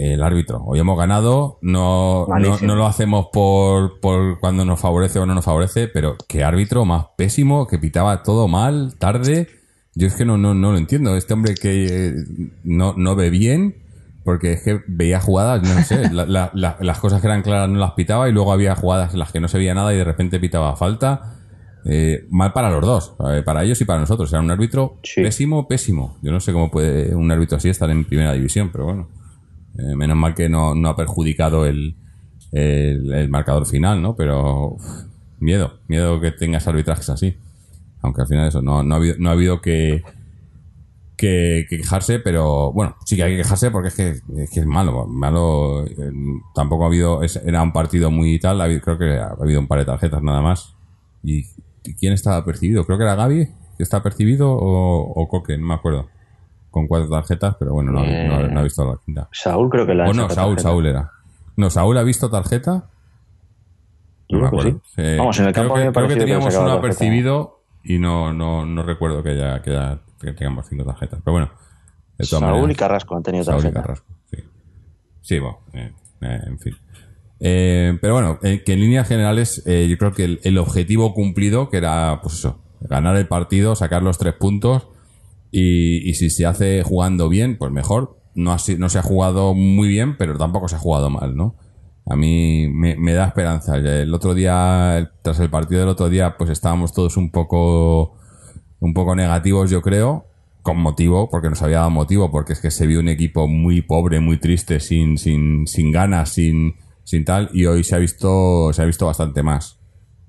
El árbitro. Hoy hemos ganado, no, no, lo hacemos por, por cuando nos favorece o no nos favorece, pero qué árbitro más pésimo, que pitaba todo mal, tarde. Yo es que no, no, no lo entiendo. Este hombre que eh, no, no ve bien, porque es que veía jugadas, no sé, la- la- la- las cosas que eran claras no las pitaba y luego había jugadas en las que no se veía nada y de repente pitaba falta. Eh, mal para los dos, eh, para ellos y para nosotros. Era un árbitro Sí. pésimo, pésimo. Yo no sé cómo puede un árbitro así estar en primera división, pero bueno. Eh, menos mal que no, no ha perjudicado el, el, marcador final, ¿no? Pero miedo, miedo que tengas arbitrajes así. Aunque al final eso, no, no, ha, habido, no ha habido que, que, que quejarse, pero bueno, sí que hay que quejarse porque es que es, que es malo. malo eh, tampoco ha habido, es- era un partido muy tal, ha habido- creo que ha habido un par de tarjetas nada más. ¿Y, y quién estaba percibido? Creo que era Gaby, que está percibido, o, o Coque, no me acuerdo. Con cuatro tarjetas, pero bueno, no, ha- no ha- no ha visto la quinta. Saúl creo que la O no, Saúl, Saúl era. No, Saúl ha visto tarjeta. No me creo que acuerdo. sí. Eh, Vamos, en el campo creo me que, ha creo que teníamos uno apercibido y no, no, no recuerdo que haya, que haya que tengamos cinco tarjetas. Pero bueno, de todas Saúl y Carrasco han tenido Saúl y tarjeta. Carrasco, sí. Sí, bueno, eh, eh, en fin. Eh, pero bueno, que en líneas generales eh, yo creo que el, el objetivo cumplido, que era, pues eso, ganar el partido, sacar los tres puntos y, y si se hace jugando bien, pues mejor. No, ha no se ha jugado muy bien, pero tampoco se ha jugado mal, ¿no? A mí me, me da esperanza. El otro día, tras el partido del otro día, pues estábamos todos un poco, un poco negativos, yo creo, con motivo, porque nos había dado motivo, porque es que se vio un equipo muy pobre, muy triste, sin, sin, sin ganas, sin, sin tal, y hoy se ha visto, se ha visto bastante más.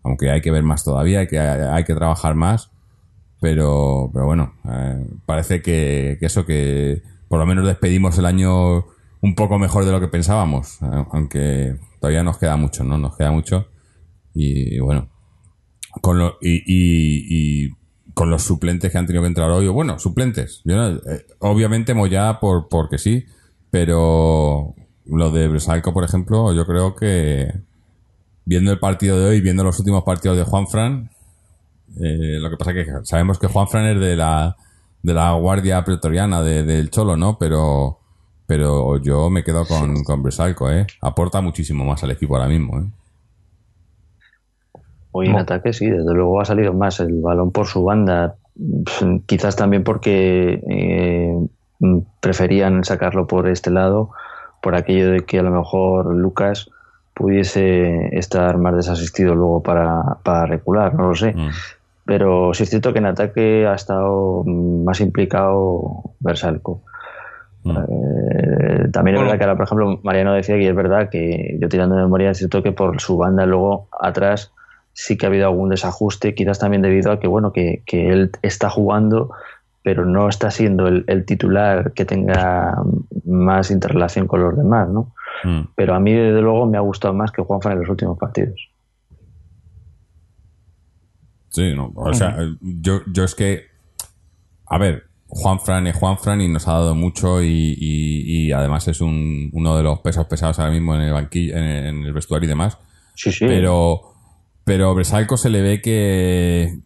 Aunque hay que ver más todavía, hay que, hay que trabajar más, pero, pero bueno, eh, parece que, eso que por lo menos despedimos el año un poco mejor de lo que pensábamos, eh, aunque todavía nos queda mucho, ¿no? Nos queda mucho. Y, bueno, con lo, y, y- con los suplentes que han tenido que entrar hoy, bueno, suplentes. Eh, obviamente Moya por, porque sí, pero lo de Bresalco, por ejemplo, yo creo que viendo el partido de hoy, viendo los últimos partidos de Juan Fran, eh, lo que pasa es que sabemos que Juan Fran es de la de la guardia pretoriana de- del Cholo, ¿no? Pero, pero yo me quedo con, con Bresalco, ¿eh? Aporta muchísimo más al equipo ahora mismo, ¿eh? Hoy en ataque sí, desde luego ha salido más el balón por su banda, Pf, quizás también porque eh, preferían sacarlo por este lado, por aquello de que a lo mejor Lucas pudiese estar más desasistido luego para, para recular, no lo sé. Mm. Pero sí es cierto que en ataque ha estado más implicado Versalco. Mm. Eh, también es verdad que ahora, por ejemplo, Mariano decía que es verdad que yo tirando de memoria es cierto que por su banda luego atrás sí que ha habido algún desajuste, quizás también debido a que bueno que, que él está jugando, pero no está siendo el, el titular que tenga más interrelación con los demás, ¿no? Mm. Pero a mí desde luego me ha gustado más que Juanfran en los últimos partidos. Sí, no, o sea, yo, yo es que, a ver, Juan Fran es Juan Fran y nos ha dado mucho y, y- y además es un, uno de los pesos pesados ahora mismo en el banquillo, en el, en el vestuario y demás. Sí, sí. Pero, pero Bresalco se le ve que,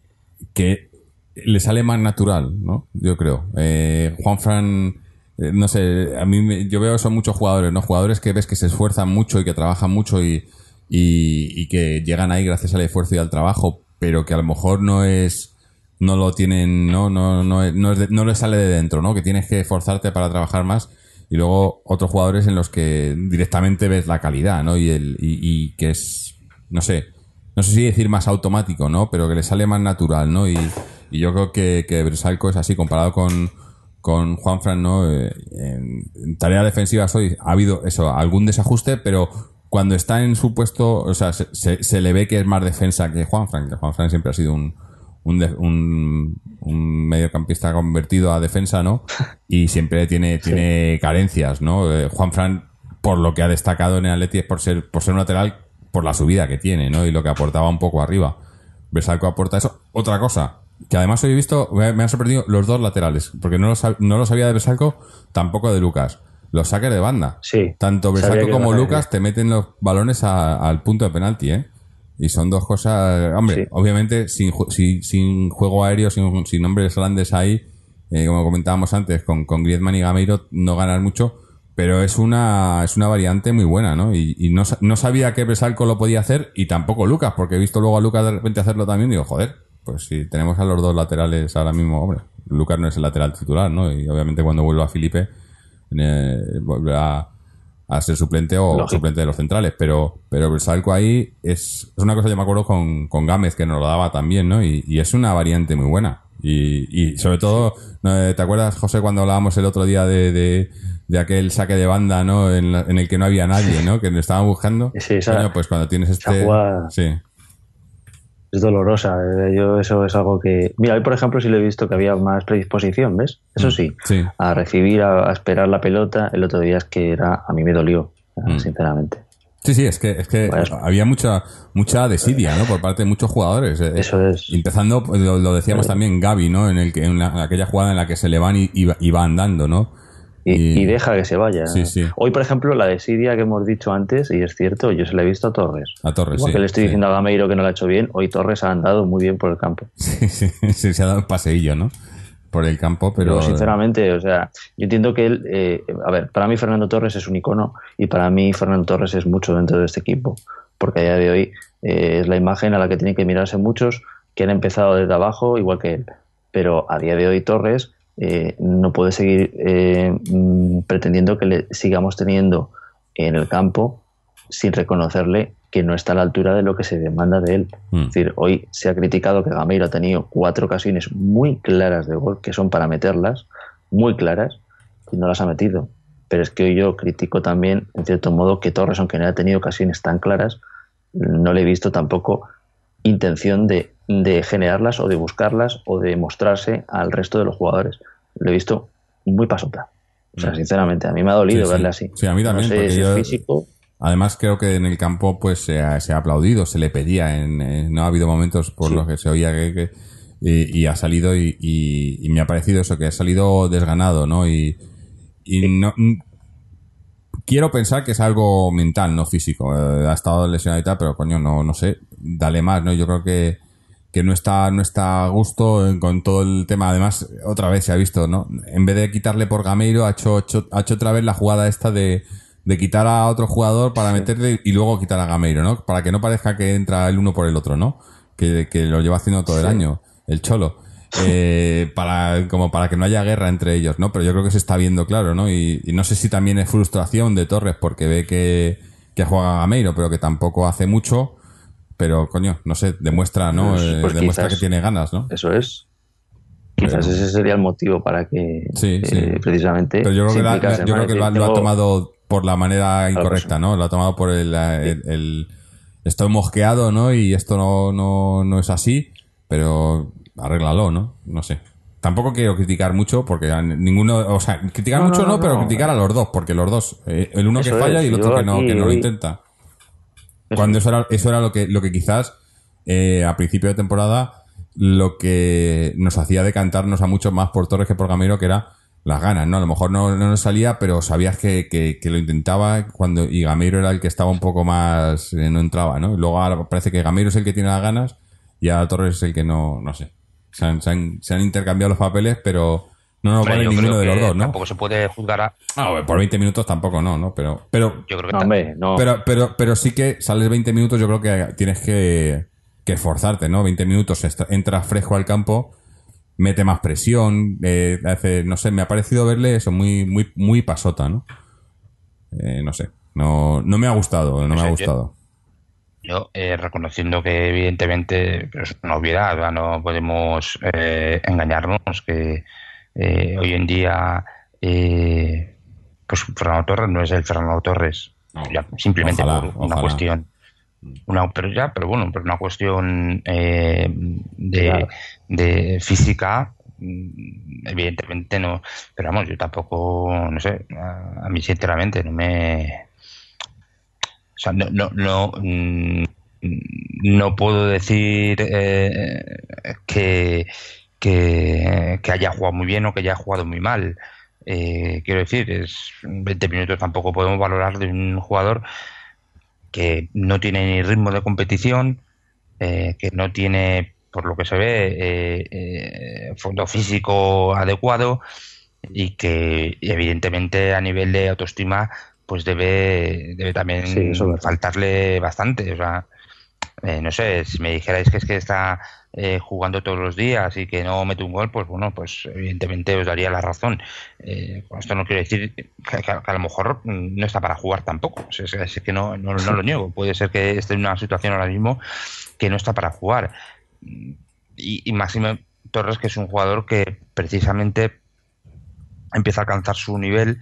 que le sale más natural, ¿no? Yo creo. Eh, Juan Fran, eh, no sé, a mí me- yo veo son muchos jugadores, ¿no? Jugadores que ves que se esfuerzan mucho y que trabajan mucho y, y, y que llegan ahí gracias al esfuerzo y al trabajo, pero que a lo mejor no es, no lo tienen, no, no, no, no, es de- no les sale de dentro, ¿no? Que tienes que esforzarte para trabajar más y luego otros jugadores en los que directamente ves la calidad, ¿no? Y, el, y, que es, no sé, no sé si decir más automático, ¿no? Pero que le sale más natural, ¿no? Y, y yo creo que, que Bresalco es así, comparado con, con Juanfran, ¿no? Eh, en, tareas defensivas hoy ha habido eso, algún desajuste, pero cuando está en su puesto, o sea, se, se- se le ve que es más defensa que Juanfran, que Juanfran siempre ha sido un, un, un, un mediocampista convertido a defensa, ¿no? Y siempre tiene, tiene carencias, ¿no? Eh, Juanfran, por lo que ha destacado en el Atleti es por ser, por ser un lateral, por la subida que tiene, ¿no? Y lo que aportaba un poco arriba. Bersalco aporta eso. Otra cosa, que además hoy he visto, me, me han sorprendido los dos laterales, porque no lo, sab- no lo sabía de Bersalco, tampoco de Lucas. Los saques de banda. Sí, Tanto que como Lucas te meten los balones a- al punto de penalti, ¿eh? Y son dos cosas, hombre, Sí. obviamente sin, ju- sin, sin juego aéreo, sin, sin hombres grandes ahí, eh, como comentábamos antes, con, con Griezmann y Gameiro no ganas mucho, pero es una, es una variante muy buena, ¿no? Y, y no, no sabía que Bresalco lo podía hacer y tampoco Lucas, porque he visto luego a Lucas de repente hacerlo también y digo, joder, pues si tenemos a los dos laterales ahora mismo, hombre, Lucas no es el lateral titular, ¿no? Y obviamente cuando vuelva a Felipe, eh, volverá a ser suplente o Lógico. suplente de los centrales, pero pero Bersalco ahí es, es una cosa, yo me acuerdo con, con Gámez que nos lo daba también, ¿no? Y, y es una variante muy buena. Y, y sobre todo. ¿te acuerdas, José, cuando hablábamos el otro día de, de, de aquel saque de banda, ¿no? En, la- en el que no había nadie, ¿no? Que le estaban buscando. Sí, esa- Coño, pues cuando tienes este... jugada- Sí. Es dolorosa. eh, Yo eso es algo que... Mira, hoy por ejemplo sí le he visto que había más predisposición, ¿ves? Eso sí, Mm, Sí. a recibir, a, a esperar la pelota. El otro día es que era... A mí me dolió, Mm. sinceramente. Sí, sí, es que, es que Bueno. había mucha mucha desidia, ¿no? Por parte de muchos jugadores. Eh, Eso es. Empezando, lo, lo decíamos también Gaby, ¿no? En el que en, la- en aquella jugada en la que se le van y, y va- y va andando, ¿no? Y, Y- y deja que se vaya. Sí, sí. Hoy, por ejemplo, la desidia que hemos dicho antes, y es cierto, yo se la he visto a Torres. A Torres, sí, que le estoy diciendo a Gameiro que no lo ha hecho bien, hoy Torres ha andado muy bien por el campo. Sí, sí, sí, se ha dado un paseillo, ¿no? Por el campo, pero... Pero sinceramente, o sea, yo entiendo que él, eh, a ver, para mí Fernando Torres es un icono y para mí Fernando Torres es mucho dentro de este equipo, porque a día de hoy eh, es la imagen a la que tienen que mirarse muchos que han empezado desde abajo igual que él. Pero a día de hoy Torres eh, no puede seguir eh, mm, pretendiendo que le sigamos teniendo en el campo sin reconocerle que no está a la altura de lo que se demanda de él. Mm. Es decir, hoy se ha criticado que Gameiro ha tenido cuatro ocasiones muy claras de gol, que son para meterlas, muy claras, y no las ha metido. Pero es que hoy yo critico también, en cierto modo, que Torres, aunque no haya tenido ocasiones tan claras, no le he visto tampoco intención de, de generarlas o de buscarlas o de mostrarse al resto de los jugadores. Lo he visto muy pasota. O sea, sinceramente, a mí me ha dolido Mm. Sí, verle así. Sí, a mí también, No sé si yo- físico. Además, creo que en el campo pues se ha, se ha aplaudido, se le pedía. En, no ha habido momentos por Sí. los que se oía que, que- y, y ha salido y, y- y me ha parecido eso, que ha salido desganado, ¿no? Y, y no, mm, quiero pensar que es algo mental, no físico. Eh, ha estado lesionado y tal, pero coño, no, no sé, dale más, ¿no? Yo creo que, que no está, no está a gusto con todo el tema. Además, otra vez se ha visto, ¿no? En vez de quitarle por Gameiro, ha hecho, hecho- ha hecho otra vez la jugada esta de, de quitar a otro jugador para meterle y luego quitar a Gameiro, ¿no? Para que no parezca que entra el uno por el otro, ¿no? Que, que lo lleva haciendo todo el año, el cholo. Eh, para, como para que no haya guerra entre ellos, ¿no? Pero yo creo que se está viendo claro, ¿no? Y, y no sé si también es frustración de Torres porque ve que, que juega Gameiro, pero que tampoco hace mucho. Pero, coño, no sé, demuestra, ¿no? Pues- Eh, pues demuestra quizás. que tiene ganas, ¿no? Eso es. Quizás Pero- ese sería el motivo para que Sí, eh, sí. precisamente. Pero yo creo que, la- implicase yo creo más. que lo, ha- lo tomado por la manera incorrecta. ¿no? Lo ha tomado por el, el, el- estoy mosqueado, ¿no? Y esto no, no, no es así, pero arréglalo, ¿no? No sé. Tampoco quiero criticar mucho porque a ninguno, o sea, criticar No, mucho no, pero criticar a los dos, porque los dos, eh, el uno que falla es, y el otro que no, que no lo intenta. Cuando eso era, eso era lo que, lo que quizás eh, a principio de temporada lo que nos hacía decantarnos a mucho más por Torres que por Gamero, que era las ganas, ¿no? A lo mejor no, no nos salía, pero sabías que, que- que lo intentaba cuando y Gamero era el que estaba un poco más, eh, no entraba, ¿no? Y luego ahora parece que Gamero es el que tiene las ganas y ahora Torres es el que no, no sé. Se han, se han- se han intercambiado los papeles, pero no nos Hombre, vale ninguno de los dos, ¿no? Tampoco se puede juzgar a. Ah, bueno, por 20 minutos tampoco no, ¿no? Pero, pero Yo creo que No, hombre, no. pero, pero, pero sí que sales 20 minutos, yo creo que tienes que, que esforzarte, ¿no? 20 minutos, entras fresco al campo, mete más presión, eh, hace, no sé, me ha parecido verle eso muy, muy, muy pasota, ¿no? Eh, no sé, no, no me ha gustado, no me sé, ha yo- gustado. Yo, eh, reconociendo que evidentemente pero es una obviedad, ¿verdad? no podemos eh, engañarnos que eh, hoy en día eh, pues Fernando Torres no es el Fernando Torres, No. ya, simplemente Ojalá, por una ojalá. cuestión. Una, pero ya, pero bueno, pero una cuestión eh, de, Claro. de física, mm, evidentemente no. Pero vamos, yo tampoco, no sé, a, a mí sinceramente no me, o sea, no, no, no, mm, no puedo decir eh, que, que, que haya jugado muy bien o que haya jugado muy mal. Eh, quiero decir, es 20 minutos tampoco podemos valorar de un jugador que no tiene ni ritmo de competición, eh, que no tiene, por lo que se ve, eh, eh, fondo físico adecuado y que evidentemente a nivel de autoestima pues debe, debe también Sí, faltarle bastante. O sea, eh, no sé, si me dijerais que es que está eh, jugando todos los días y que no mete un gol, pues bueno, pues evidentemente os daría la razón. Eh, con esto no quiero decir que, a lo mejor no está para jugar tampoco. Es, es que no, no, no lo niego. Puede ser que esté en una situación ahora mismo que no está para jugar. Y, y Máximo Torres, que es un jugador que precisamente empieza a alcanzar su nivel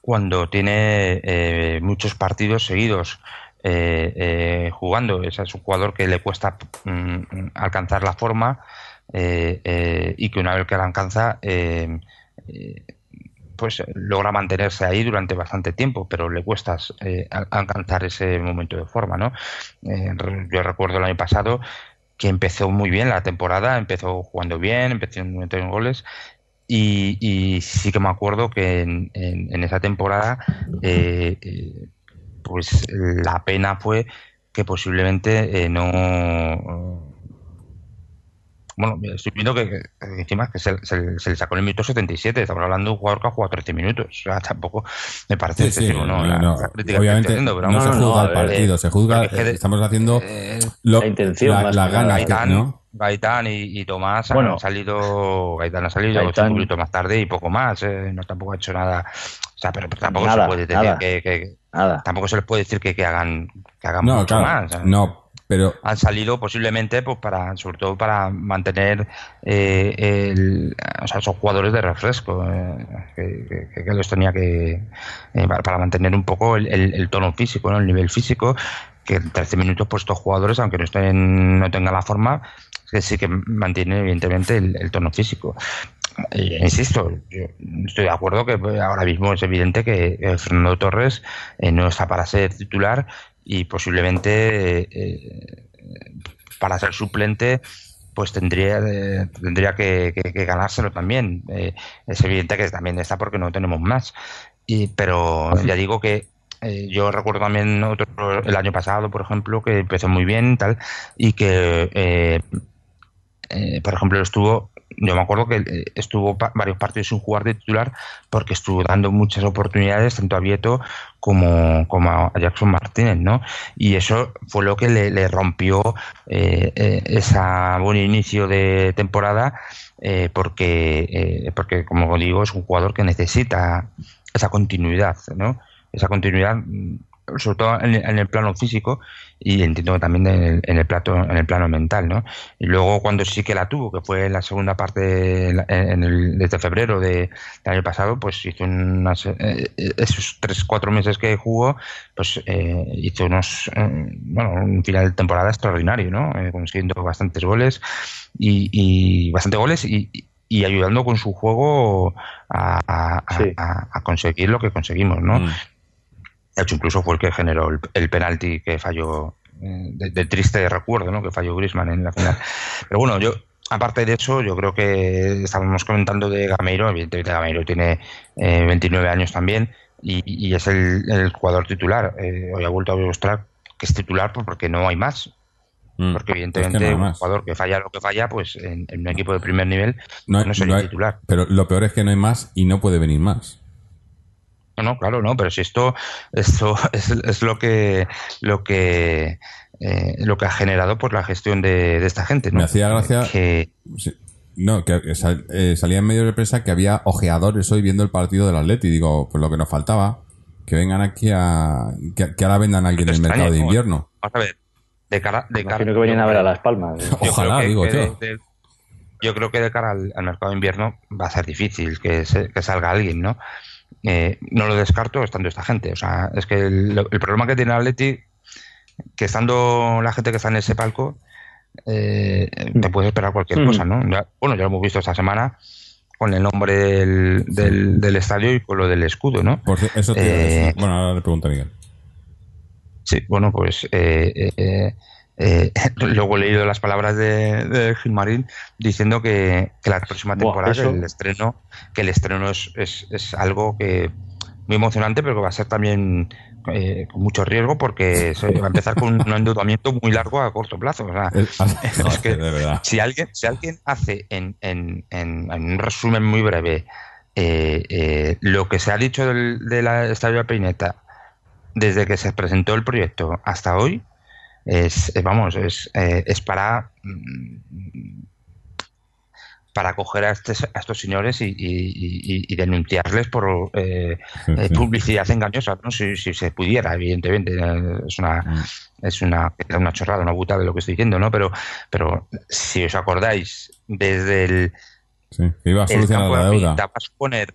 cuando tiene eh, muchos partidos seguidos eh, eh, jugando. Es, un jugador que le cuesta mm, alcanzar la forma eh, y que una vez que la alcanza, pues logra mantenerse ahí durante bastante tiempo, pero le cuesta al- alcanzar ese momento de forma, ¿no? Yo recuerdo el año pasado que empezó muy bien la temporada, empezó jugando bien, empezó metiendo goles y, sí que me acuerdo que en, en- en esa temporada, pues la pena fue que posiblemente eh, no. Bueno, estoy viendo que, que encima que se, se- se le sacó en el minuto 77. Estamos hablando de un jugador que ha jugado 13 minutos. O sea, tampoco me parece Sí, sí, excesivo, ¿no? La- no, la crítica que obviamente haciendo, pero no se no, no, juzga el partido, eh, se juzga, es que- eh, estamos haciendo eh, lo- la intención la- más ganas que, Gaitán, ¿no? Gaitán y, y Tomás Bueno. han salido, Gaitán ha salido Gaitán- cinco minutos más tarde y poco más, eh, no tampoco ha hecho nada, o sea, pero, pero tampoco Nada, se puede decir nada. que, que- Nada. tampoco se les puede decir que, que hagan que hagan No, mucho claro, más. ¿eh? no, Han salido posiblemente, pues para, sobre todo para mantener, eh, el, o sea, son jugadores de refresco, eh, que, los tenía que, eh, para, mantener un poco el, tono físico, ¿no? el nivel físico, que en 13 minutos, pues estos jugadores, aunque no estén, no tengan la forma, que sí que mantienen evidentemente el, tono físico. Insisto, yo estoy de acuerdo que pues, ahora mismo es evidente que Fernando Torres no está para ser titular y posiblemente eh, eh, para ser suplente pues tendría eh, tendría que, ganárselo también. Eh, es evidente que también está porque no tenemos más. Y, pero ya digo que yo recuerdo también otro, el año pasado, por ejemplo, que empezó muy bien tal, y que por ejemplo, estuvo, yo me acuerdo que eh, estuvo varios partidos sin jugar de titular porque estuvo dando muchas oportunidades tanto a Vieto como, como a Jackson Martínez, ¿no? Y eso fue lo que le, rompió eh, ese buen inicio de temporada porque, porque, como digo, es un jugador que necesita esa continuidad, ¿no? Esa continuidad sobre todo en, el plano físico y entiendo que también en el, plato, en el plano mental, ¿no? Y luego cuando sí que la tuvo, que fue en la segunda parte, en el, desde febrero de, del año pasado, pues hizo unas, eh, esos tres, cuatro meses que jugó, pues eh, hizo unos, eh, bueno, un final de temporada extraordinario, ¿no? consiguiendo bastantes goles y, y bastantes goles y, y ayudando con su juego a, a, conseguir lo que conseguimos, ¿no? Mm. De hecho, incluso fue el que generó el, penalti que falló, eh, de, triste recuerdo, ¿no? Que falló Grisman en la final. Pero bueno, yo, aparte de eso, yo creo que estábamos comentando de Gameiro. Evidentemente, Gameiro tiene 29 eh, años también y, es el, jugador titular. Eh, hoy ha vuelto a demostrar que es titular porque no hay más. Mm, porque evidentemente un jugador que falla lo que falla, pues en, un equipo de primer nivel no, no sería titular. Pero lo peor es que no hay más y no puede venir más. No, no, claro, no, pero si esto, esto es, lo que, lo que, eh, lo que ha generado por la gestión de, esta gente. ¿no? Me hacía gracia que, no, que eh, salía en medio de prensa que había ojeadores hoy viendo el partido del Atleti. Digo, pues lo que nos faltaba, que vengan aquí a, que, ahora vendan a alguien en el mercado de invierno. Vamos a ver, de cara, de cara. que vengan a ver a las palmas. Ojalá, digo, tío. yo creo que de cara al, mercado de invierno va a ser difícil que, que salga alguien, ¿no? Eh, no lo descarto estando esta gente. O sea, es que el, problema que tiene Atleti, que estando la gente que está en ese palco, eh, te puedes esperar cualquier cosa, ¿no? bueno, ya lo hemos visto esta semana con el nombre del, del, estadio y con lo del escudo, ¿no? eso eh, bueno, ahora le pregunto a Miguel. Sí, bueno, pues eh, eh, luego he leído las palabras de, de Gilmarín diciendo que, la próxima temporada el estreno que el estreno es, es, algo que muy emocionante pero que va a ser también eh, con mucho riesgo porque se va a empezar con un endeudamiento muy largo a corto plazo es que si alguien si alguien hace en, en, en, un resumen muy breve eh, lo que se ha dicho del, de la estadio Peineta desde que se presentó el proyecto hasta hoy es, eh, vamos, es, eh, es para mm, para coger a, a estos señores y, denunciarles por eh, publicidad engañosa, ¿no? si, se pudiera, evidentemente. Es una, mm. es una, una chorrada, una buta de lo que estoy diciendo, ¿no? Pero, pero si os acordáis, desde el. Sí, iba a solucionar la deuda. Vas a poner,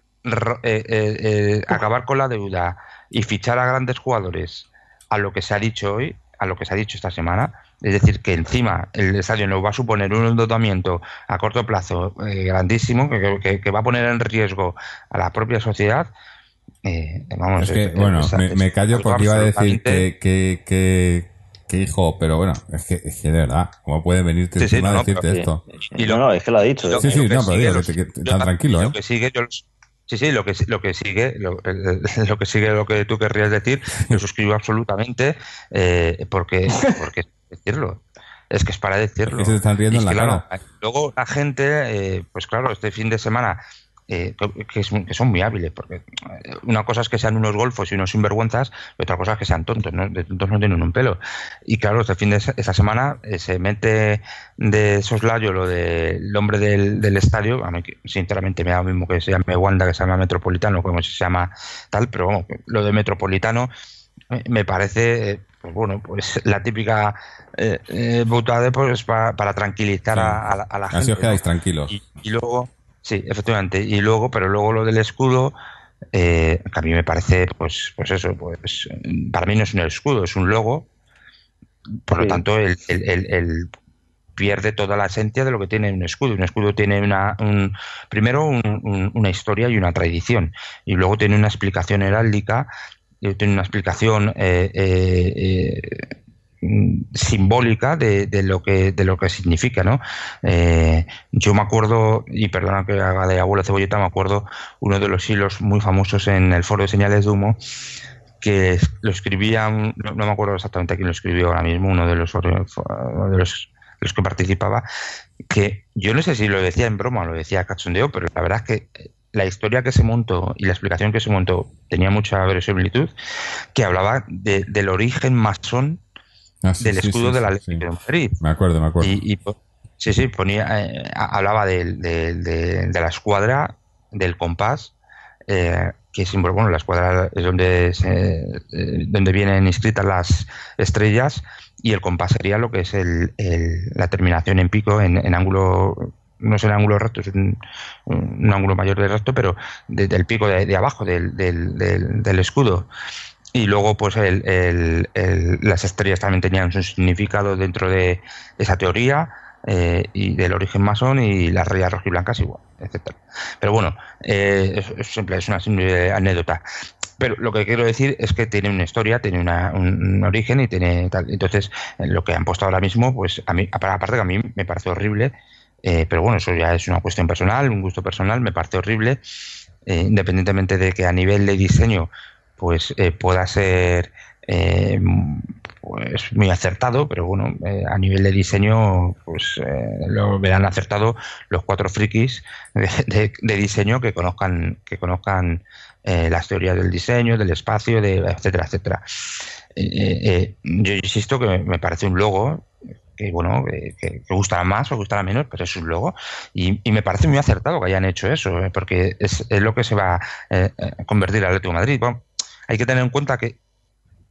acabar con la deuda y fichar a grandes jugadores a lo que se ha dicho hoy, a lo que se ha dicho esta semana. Es decir, que encima el estadio nos va a suponer un endeudamiento a corto plazo eh, grandísimo, que, va a poner en riesgo a la propia sociedad. Eh, vamos, es que, bueno, me, callo porque iba a decir que, que, hijo, pero bueno, es que, es que de verdad, ¿cómo puede venirte encima a decirte esto? Y no, no, es que lo ha dicho. Sí, sí, no, pero digo, que, tan tranquilo, ¿eh? Lo que sigue, yo Sí, sí, lo que, lo que sigue, lo, lo, que sigue, lo que tú querrías decir, lo suscribo absolutamente, eh, porque, porque decirlo. Es que es para decirlo. Es que se están riendo en la cara. Luego la gente, eh, pues claro, este fin de semana eh, que, son muy hábiles, porque eh, una cosa es que sean unos golfos y unos sinvergüenzas, y otra cosa es que sean tontos, ¿no? De tontos no tienen un pelo. Y claro, este fin de esta semana eh, se mete de soslayo lo del hombre del, estadio, a mí sinceramente me da lo mismo que se llame Wanda, que se llama Metropolitano, como se llama tal, pero bueno, lo de Metropolitano me parece pues bueno, pues la típica eh, pues para, tranquilizar a, la gente. Así os quedáis tranquilos. y, luego, Sí, efectivamente. Y luego, pero luego lo del escudo, eh, que a mí me parece, pues, pues eso, pues para mí no es un escudo, es un logo. Por lo tanto, el, el, pierde toda la esencia de lo que tiene un escudo. Un escudo tiene una, un, primero una historia y una tradición, y luego tiene una explicación heráldica, y tiene una explicación eh, eh, Mm, simbólica de, lo que de lo que significa no eh, yo me acuerdo y perdona que haga de abuelo cebolleta me acuerdo uno de los hilos muy famosos en el foro de señales de humo que lo escribía no, me acuerdo exactamente quién lo escribió ahora mismo uno de los de los, los que participaba que yo no sé si lo decía en broma o lo decía cachondeo, pero la verdad es que la historia que se montó y la explicación que se montó tenía mucha verosimilitud, que hablaba del origen masón Ah, sí, del escudo sí, de la Atlético de Madrid. Me acuerdo, me acuerdo. Y, sí, sí, ponía, eh, hablaba de, de la escuadra, del compás, eh, que símbolo, bueno, la escuadra es donde, se- eh, donde vienen inscritas las estrellas y el compás sería lo que es el, el- la terminación en pico, en, en ángulo, no es el ángulo recto, es un, un ángulo mayor de recto, pero de- del pico de, de abajo del, del- del- del escudo. Y luego, pues, el- el- las estrellas también tenían su significado dentro de esa teoría eh, y del origen masón y las rayas rojiblancas igual, etcétera. Pero bueno, eh, es, es una simple anécdota. Pero lo que quiero decir es que tiene una historia, tiene una- un, un origen y tiene tal. Entonces, eh, lo que han puesto ahora mismo, pues a mí, aparte que a mí me parece horrible, eh, pero bueno, eso ya es una cuestión personal, un gusto personal, me parece horrible, eh, independientemente de que a nivel de diseño pues eh, pueda ser eh, pues muy acertado, pero bueno, eh, a nivel de diseño pues eh, lo verán acertado los cuatro frikis de, diseño que conozcan que conozcan las teorías del diseño, del espacio, de etcétera, etcétera. Yo insisto que me, parece un logo que bueno, que, gustará más o gustará menos, pero es un logo. Y, me parece muy acertado que hayan hecho eso, porque es, es lo que se va a convertir el Atlético de Madrid. Hay que tener en cuenta que,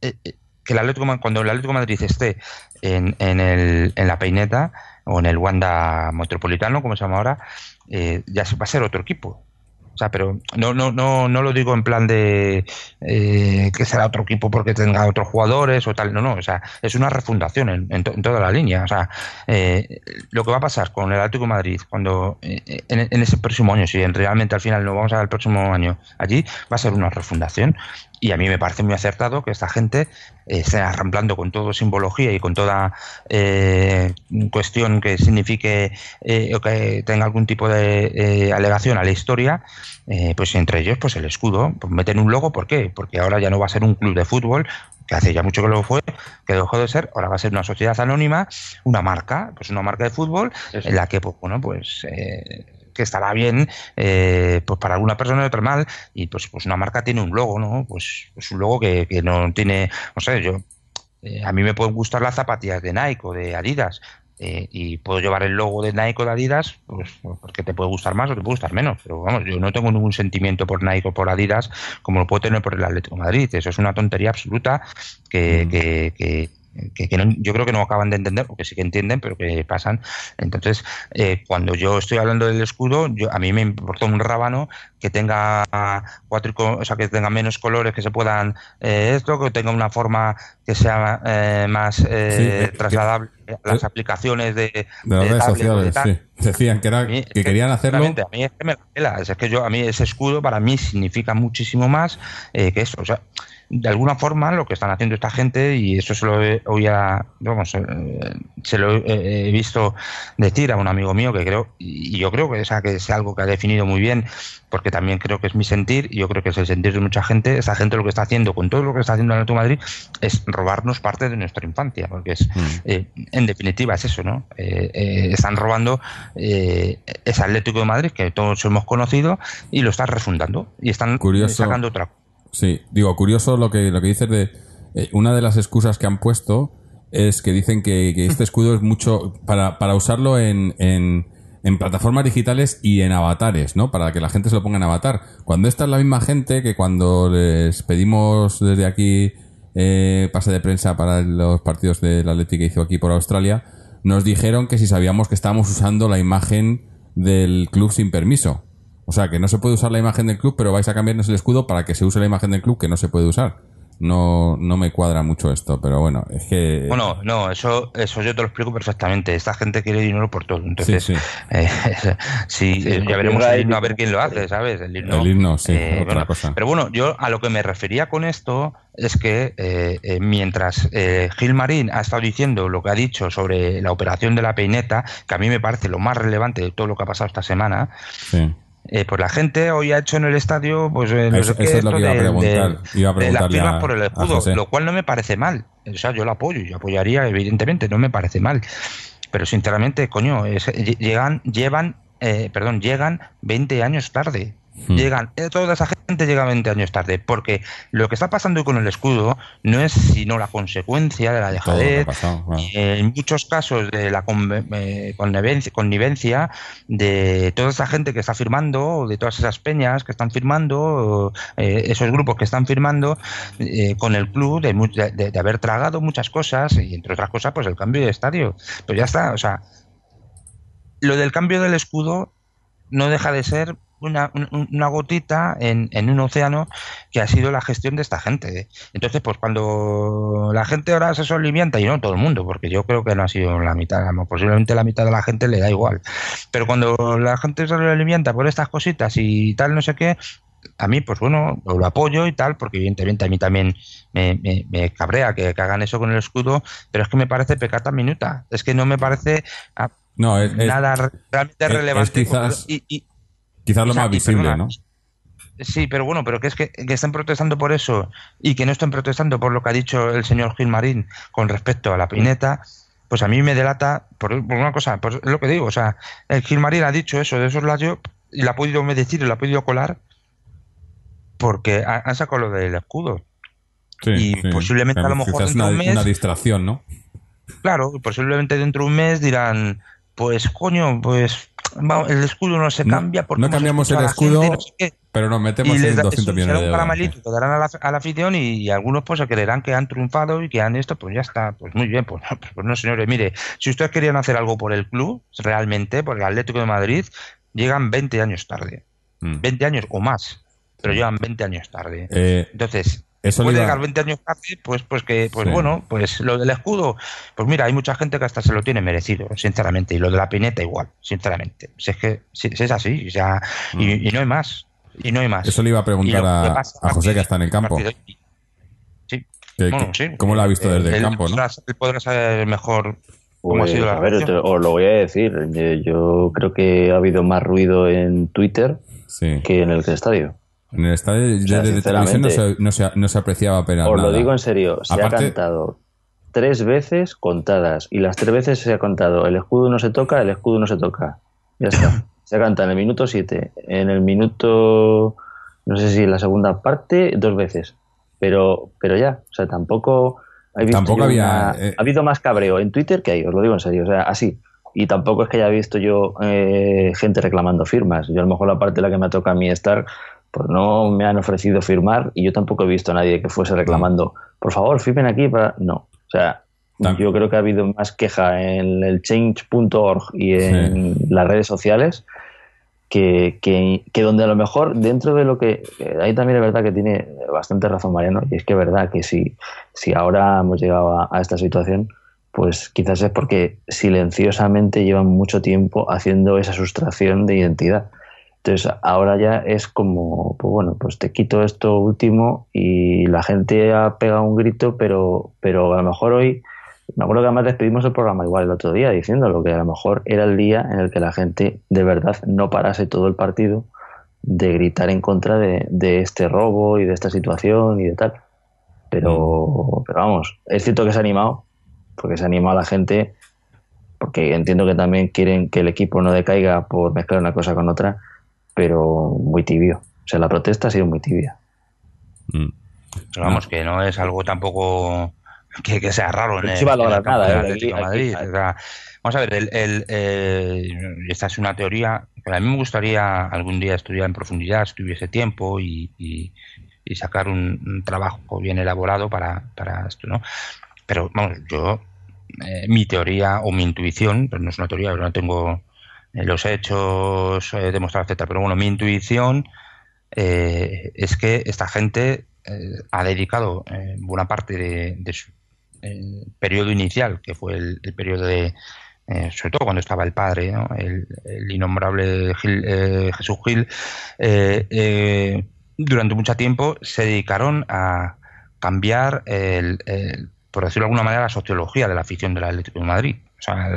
eh, eh, que el Atlético, cuando el Atlético Madrid esté en, en, el, en la peineta o en el Wanda Metropolitano, como se llama ahora, eh, ya va a ser otro equipo. O sea, pero no, no, no, no lo digo en plan de eh, que será otro equipo porque tenga otros jugadores o tal. No, no. O sea, es una refundación en, en to- en toda la línea. O sea, eh, lo que va a pasar con el Atlético Madrid cuando eh, en, en ese próximo año, si en- realmente al final no vamos a ver el próximo año allí, va a ser una refundación. Y a mí me parece muy acertado que esta gente eh, esté arramplando con toda simbología y con toda eh, cuestión que signifique eh, o que tenga algún tipo de eh, alegación a la historia, eh, pues entre ellos pues el escudo. Pues meten un logo, ¿por qué? Porque ahora ya no va a ser un club de fútbol, que hace ya mucho que lo fue, que dejó de ser, ahora va a ser una sociedad anónima, una marca, pues una marca de fútbol, Eso. en la que, pues bueno, pues... que estará bien eh, pues para alguna persona y otra mal y pues pues una marca tiene un logo no pues, pues un logo que, que no tiene no sé yo eh, a mí me pueden gustar las zapatillas de Nike o de Adidas eh, y puedo llevar el logo de Nike o de Adidas pues porque te puede gustar más o te puede gustar menos pero vamos yo no tengo ningún sentimiento por Nike o por Adidas como lo puedo tener por el Atlético de Madrid eso es una tontería absoluta que, Mm. que, que- que- que no- yo creo que no acaban de entender, porque sí que entienden, pero que pasan. Entonces, eh, cuando yo estoy hablando del escudo, yo, a mí me importa un rábano que tenga cuatro, o sea, que tenga menos colores, que se puedan eh, esto, que tenga una forma que sea eh, más eh, Sí, eh, que- trasladable a las aplicaciones de, De las redes sociales, sí. Decían que, era, mí que querían hacerlo. A mí es que me la pela. Es que yo, a mí ese escudo para mí significa muchísimo más eh, que eso. O sea, de alguna forma lo que están haciendo esta gente, y eso se lo he, vamos, eh, se lo he, he visto decir a un amigo mío que creo, y yo creo que, o sea, que es algo que ha definido muy bien, porque también creo que es mi sentir, y yo creo que es el sentir de mucha gente. Esa gente lo que está haciendo con todo lo que está haciendo el Atlético de Madrid es robarnos parte de nuestra infancia, porque es, Mm. eh, en definitiva es eso, ¿no? Eh, eh, están robando eh, ese Atlético de Madrid que todos hemos conocido y lo están refundando y están Curioso. eh, sacando otra Sí, digo, curioso lo que, lo que dices de... eh, una de las excusas que han puesto es que dicen que, este escudo es mucho para, para usarlo en, en, en plataformas digitales y en avatares, ¿no? Para que la gente se lo ponga en avatar. Cuando esta es la misma gente que cuando les pedimos desde aquí eh, pase de prensa para los partidos del Atlético que hizo aquí por Australia, nos dijeron que si sabíamos que estábamos usando la imagen del club sin permiso. O sea, que no se puede usar la imagen del club, pero vais a cambiarnos el escudo para que se use la imagen del club que no se puede usar. No, no me cuadra mucho esto, pero bueno, es que... Bueno, no, eso, eso yo te lo explico perfectamente. Esta gente quiere dinero por todo. Entonces, Sí, sí. eh, sí, Sí, eh, ya veremos el himno a ver quién lo hace, ¿sabes? El himno, El himno, sí, otra bueno, cosa. Pero bueno, yo a lo que me refería con esto es que eh, eh, mientras eh, Gil Marín ha estado diciendo lo que ha dicho sobre la operación de la peineta, que a mí me parece lo más relevante de todo lo que ha pasado esta semana, sí. Eh, pues la gente hoy ha hecho en el estadio, pues eh, no Eso- sé qué, es lo esto que iba a de- preguntar. de- Iba a de las firmas a- por el escudo, lo cual no me parece mal. O sea, yo lo apoyo, yo apoyaría, evidentemente, no me parece mal. pero sinceramente, coño, es- lle- llegan, llevan, eh, perdón, llegan 20 años tarde. Hmm. Llegan, eh, toda esa gente llega 20 años tarde, porque lo que está pasando con el escudo no es sino la consecuencia de la dejadez, pasado, claro. y en muchos casos de la eh, connivencia, de toda esa gente que está firmando, de todas esas peñas que están firmando, eh, esos grupos que están firmando eh, con el club, de, de- de- de haber tragado muchas cosas y entre otras cosas, pues el cambio de estadio. Pues ya está, o sea, lo del cambio del escudo no deja de ser una, un- una gotita en, en un océano que ha sido la gestión de esta gente. Entonces, pues cuando la gente ahora se solivianta, y no todo el mundo, porque yo creo que no ha sido la mitad, posiblemente la mitad de la gente le da igual, pero cuando la gente se solivianta por estas cositas y tal, no sé qué, a mí, pues bueno, lo apoyo y tal, porque evidentemente a mí también me, me- me cabrea que, que hagan eso con el escudo, pero es que me parece pecata minuta. Es que no me parece ah, No, es, nada re- realmente es relevante. quizás- y- y- quizás lo o sea, más visible, perdona, ¿no? Sí, pero bueno, pero que es que, que estén protestando por eso y que no estén protestando por lo que ha dicho el señor Gilmarín con respecto a la pineta, pues a mí me delata por, por una cosa, es lo que digo, o sea, el Gilmarín ha dicho eso de esos layos y la ha podido decir y la ha podido colar porque ha- han sacado lo del escudo. Sí, y sí. posiblemente a lo mejor Quizás dentro una, de un mes- una distracción, ¿no? Claro, posiblemente dentro de un mes dirán, pues coño, pues el escudo no se cambia porque no cambiamos el gente escudo, no sé qué". Pero nos metemos y les en da, 200 eso millones será de un dólares. caramelito que darán a la, a la afición y, y algunos pues se creerán que han triunfado y que han esto, pues ya está, pues muy bien, pues, pues, pues no señores, mire, si ustedes querían hacer algo por el club, realmente, por el Atlético de Madrid, llegan 20 años tarde, Mm. 20 años o más, pero llegan 20 años tarde. Eh, Entonces, eso puede llegar 20 años tarde, pues, pues que, pues Sí. bueno, pues lo del escudo, pues mira, hay mucha gente que hasta se lo tiene merecido, sinceramente, y lo de la pineta igual, sinceramente. Si es que si, si es así, o sea, y, y no hay más, y no hay más. Mm. Eso le iba a preguntar a, que pasa a José, que está en el campo. Sí, Que- bueno, que- sí. ¿Cómo lo ha visto desde el campo, no? podrá- él podrá saber mejor cómo ha Pues, sido la a ver, te- os lo voy a decir. Yo, yo creo que ha habido más ruido en Twitter Sí. que en el estadio. En el estadio de, sea, de televisión no se, no, se, no se apreciaba apenas Os nada. lo digo en serio, se Aparte- ha cantado tres veces contadas y las tres veces se ha contado el escudo no se toca, el escudo no se toca. Ya está. Se canta en el minuto 7, en el minuto, no sé si en la segunda parte, dos veces. Pero, pero ya, o sea, tampoco... he visto Tampoco había, una- eh, Ha habido más cabreo en Twitter que ahí, os lo digo en serio, o sea, así. Y tampoco es que haya visto yo eh, gente reclamando firmas. Yo a lo mejor la parte en la que me toca a mí estar, pues no me han ofrecido firmar y yo tampoco he visto a nadie que fuese reclamando, por favor, firmen aquí para... No, o sea, yo creo que ha habido más queja en el change.org y en las redes sociales que, que, que donde a lo mejor dentro de lo que... eh, Ahí también es verdad que tiene bastante razón Mariano y es que es verdad que si, si ahora hemos llegado a, a esta situación, pues quizás es porque silenciosamente llevan mucho tiempo haciendo esa sustracción de identidad. Entonces ahora ya es como, pues bueno, pues te quito esto último y la gente ha pegado un grito, pero, pero a lo mejor hoy, me acuerdo que además despedimos el programa igual el otro día diciéndolo, que a lo mejor era el día en el que la gente de verdad no parase todo el partido de gritar en contra de, de este robo y de esta situación y de tal. Pero, pero vamos, es cierto que se ha animado, porque se ha animado a la gente, porque entiendo que también quieren que el equipo no decaiga por mezclar una cosa con otra, pero muy tibio. O sea, la protesta ha sido muy tibia. Mm. Pero vamos, que no es algo tampoco que, que sea raro en No el, se va a en el lograr campo nada, del ¿eh? Atlético Aquí- de Madrid. aquí- O sea, vamos a ver, el, el, eh, esta es una teoría que a mí me gustaría algún día estudiar en profundidad, si tuviese tiempo y, y- y sacar un, un trabajo bien elaborado para, para esto, ¿no? Pero vamos, yo, eh, mi teoría o mi intuición, pero no es una teoría, yo no tengo eh, los hechos eh, demostrados, etcétera, pero bueno, mi intuición eh, es que esta gente eh, ha dedicado eh, buena parte de, su periodo inicial, que fue el, periodo de, sobre todo cuando estaba el padre, el, el innombrable Gil- Jesús Gil, durante mucho tiempo se dedicaron a cambiar, el- por decirlo de alguna manera, la sociología de la afición del Atlético de Madrid. O sea,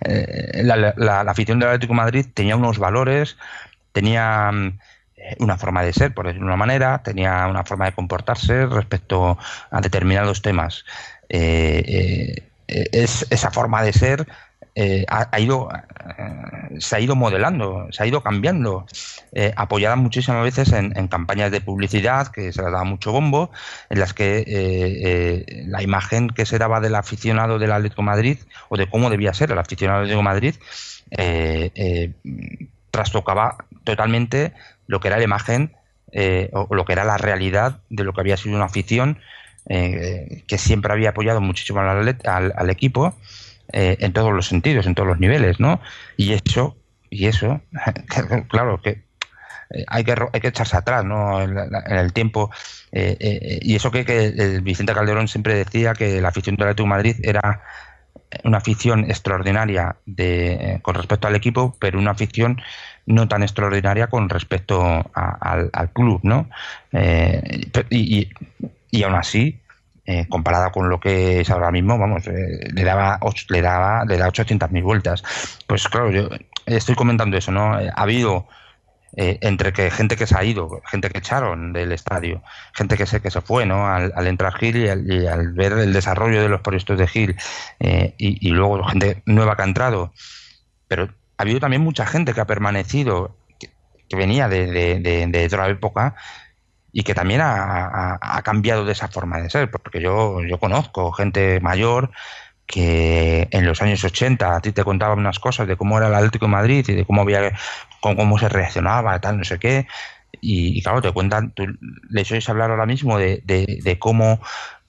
eh, la- la- afición del Atlético Madrid tenía unos valores, tenía eh, una forma de ser, por decirlo de una manera, tenía una forma de comportarse respecto a determinados temas. Eh, es, esa forma de ser eh, ha, ido, eh, se ha ido modelando, se ha ido cambiando, eh, apoyada muchísimas veces en, campañas de publicidad que se le daba mucho bombo, en las que la imagen que se daba del aficionado del Atlético Madrid o de cómo debía ser el aficionado del Atlético Madrid trastocaba totalmente lo que era la imagen o lo que era la realidad de lo que había sido una afición que siempre había apoyado muchísimo al equipo eh, en todos los sentidos, en todos los niveles, ¿no? Y eso, y eso, claro que eh, hay que, hay que echarse atrás ¿no? en, el tiempo. Eh, y eso que, que Vicente Calderón siempre decía que la afición del Atlético de Madrid era una afición extraordinaria de, con respecto al equipo, pero una afición no tan extraordinaria con respecto al, club, ¿no? y, y, y, aún así, eh, comparada con lo que es ahora mismo, vamos, eh, le daba le daba le da 800.000 vueltas. Pues claro, yo estoy comentando eso, ¿no? Eh, ha habido entre que gente que se ha ido, gente que echaron del estadio, gente que se que se fue, ¿no? Al, entrar Gil y al, ver el desarrollo de los proyectos de Gil y, luego gente nueva que ha entrado, pero ha habido también mucha gente que ha permanecido que, venía de otra época y que también ha, cambiado de esa forma de ser, porque yo, yo conozco gente mayor que en los años 80 a ti te contaba unas cosas de cómo era el Atlético de Madrid y de cómo había cómo, se reaccionaba, tal, no sé qué, y, claro, te cuentan, tú les oyes hablar ahora mismo de, de, cómo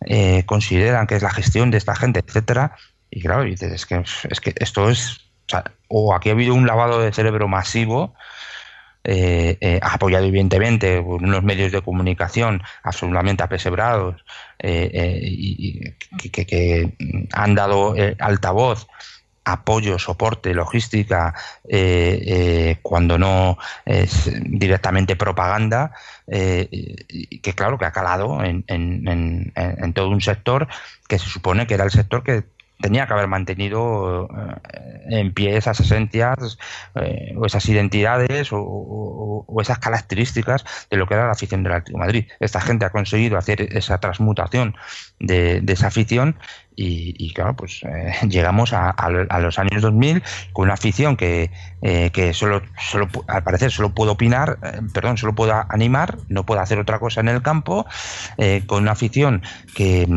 eh, consideran que es la gestión de esta gente, etcétera, y claro, dices, es que, es que esto es, o aquí ha habido un lavado de cerebro masivo, eh, eh, apoyado evidentemente por unos medios de comunicación absolutamente apesebrados eh, y, que, han dado altavoz apoyo, soporte, logística, cuando no es directamente propaganda, que claro que ha calado en, en, todo un sector que se supone que era el sector que tenía que haber mantenido eh, en pie esas esencias eh, o esas identidades o, esas características de lo que era la afición del Atlético de Madrid. Esta gente ha conseguido hacer esa transmutación de, esa afición y, claro, pues eh, llegamos a, los años 2000 con una afición que, que solo, solo, al parecer, solo puede opinar, perdón, solo puede animar, no puede hacer otra cosa en el campo, con una afición que,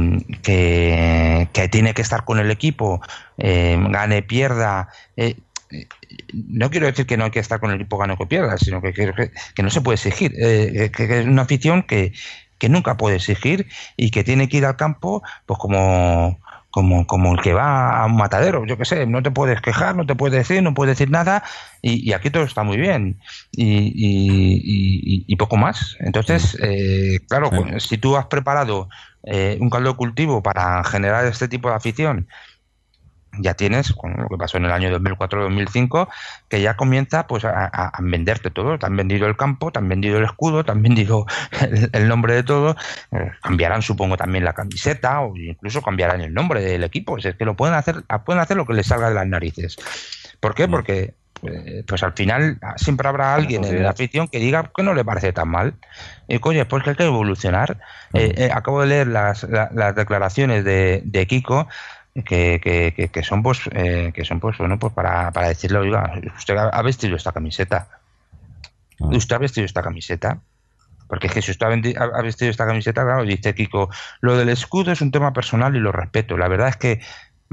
que, que tiene que estar con el equipo eh, gane, pierda. Eh, no quiero decir que no hay que estar con el equipo gane o pierda, sino que, que, no se puede exigir. Eh, que, es una afición que, que nunca puede exigir y que tiene que ir al campo pues como, como, como el que va a un matadero, yo qué sé, no te puedes quejar, no te puedes decir, no puedes decir nada y, aquí todo está muy bien y, y, poco más. Entonces, claro, si tú has preparado un caldo de cultivo para generar este tipo de afición ya tienes, con lo que pasó en el año 2004-2005, que ya comienza pues a, venderte todo. Te han vendido el campo, te han vendido el escudo, te han vendido el, nombre de todo. Eh, cambiarán, supongo, también la camiseta o incluso cambiarán el nombre del equipo. Es que lo pueden hacer, pueden hacer lo que les salga de las narices. ¿Por qué? Mm. Porque pues, pues al final siempre habrá alguien en la afición que diga que no le parece tan mal. Y coño, pues que hay que evolucionar. Eh, eh, acabo de leer las, las declaraciones de, de Kiko que, que, que, son pues eh, que son pues bueno pues para, para decirle oiga usted ha vestido esta camiseta ah. usted ha vestido esta camiseta porque es que si usted ha vestido esta camiseta claro dice Kiko lo del escudo es un tema personal y lo respeto. La verdad es que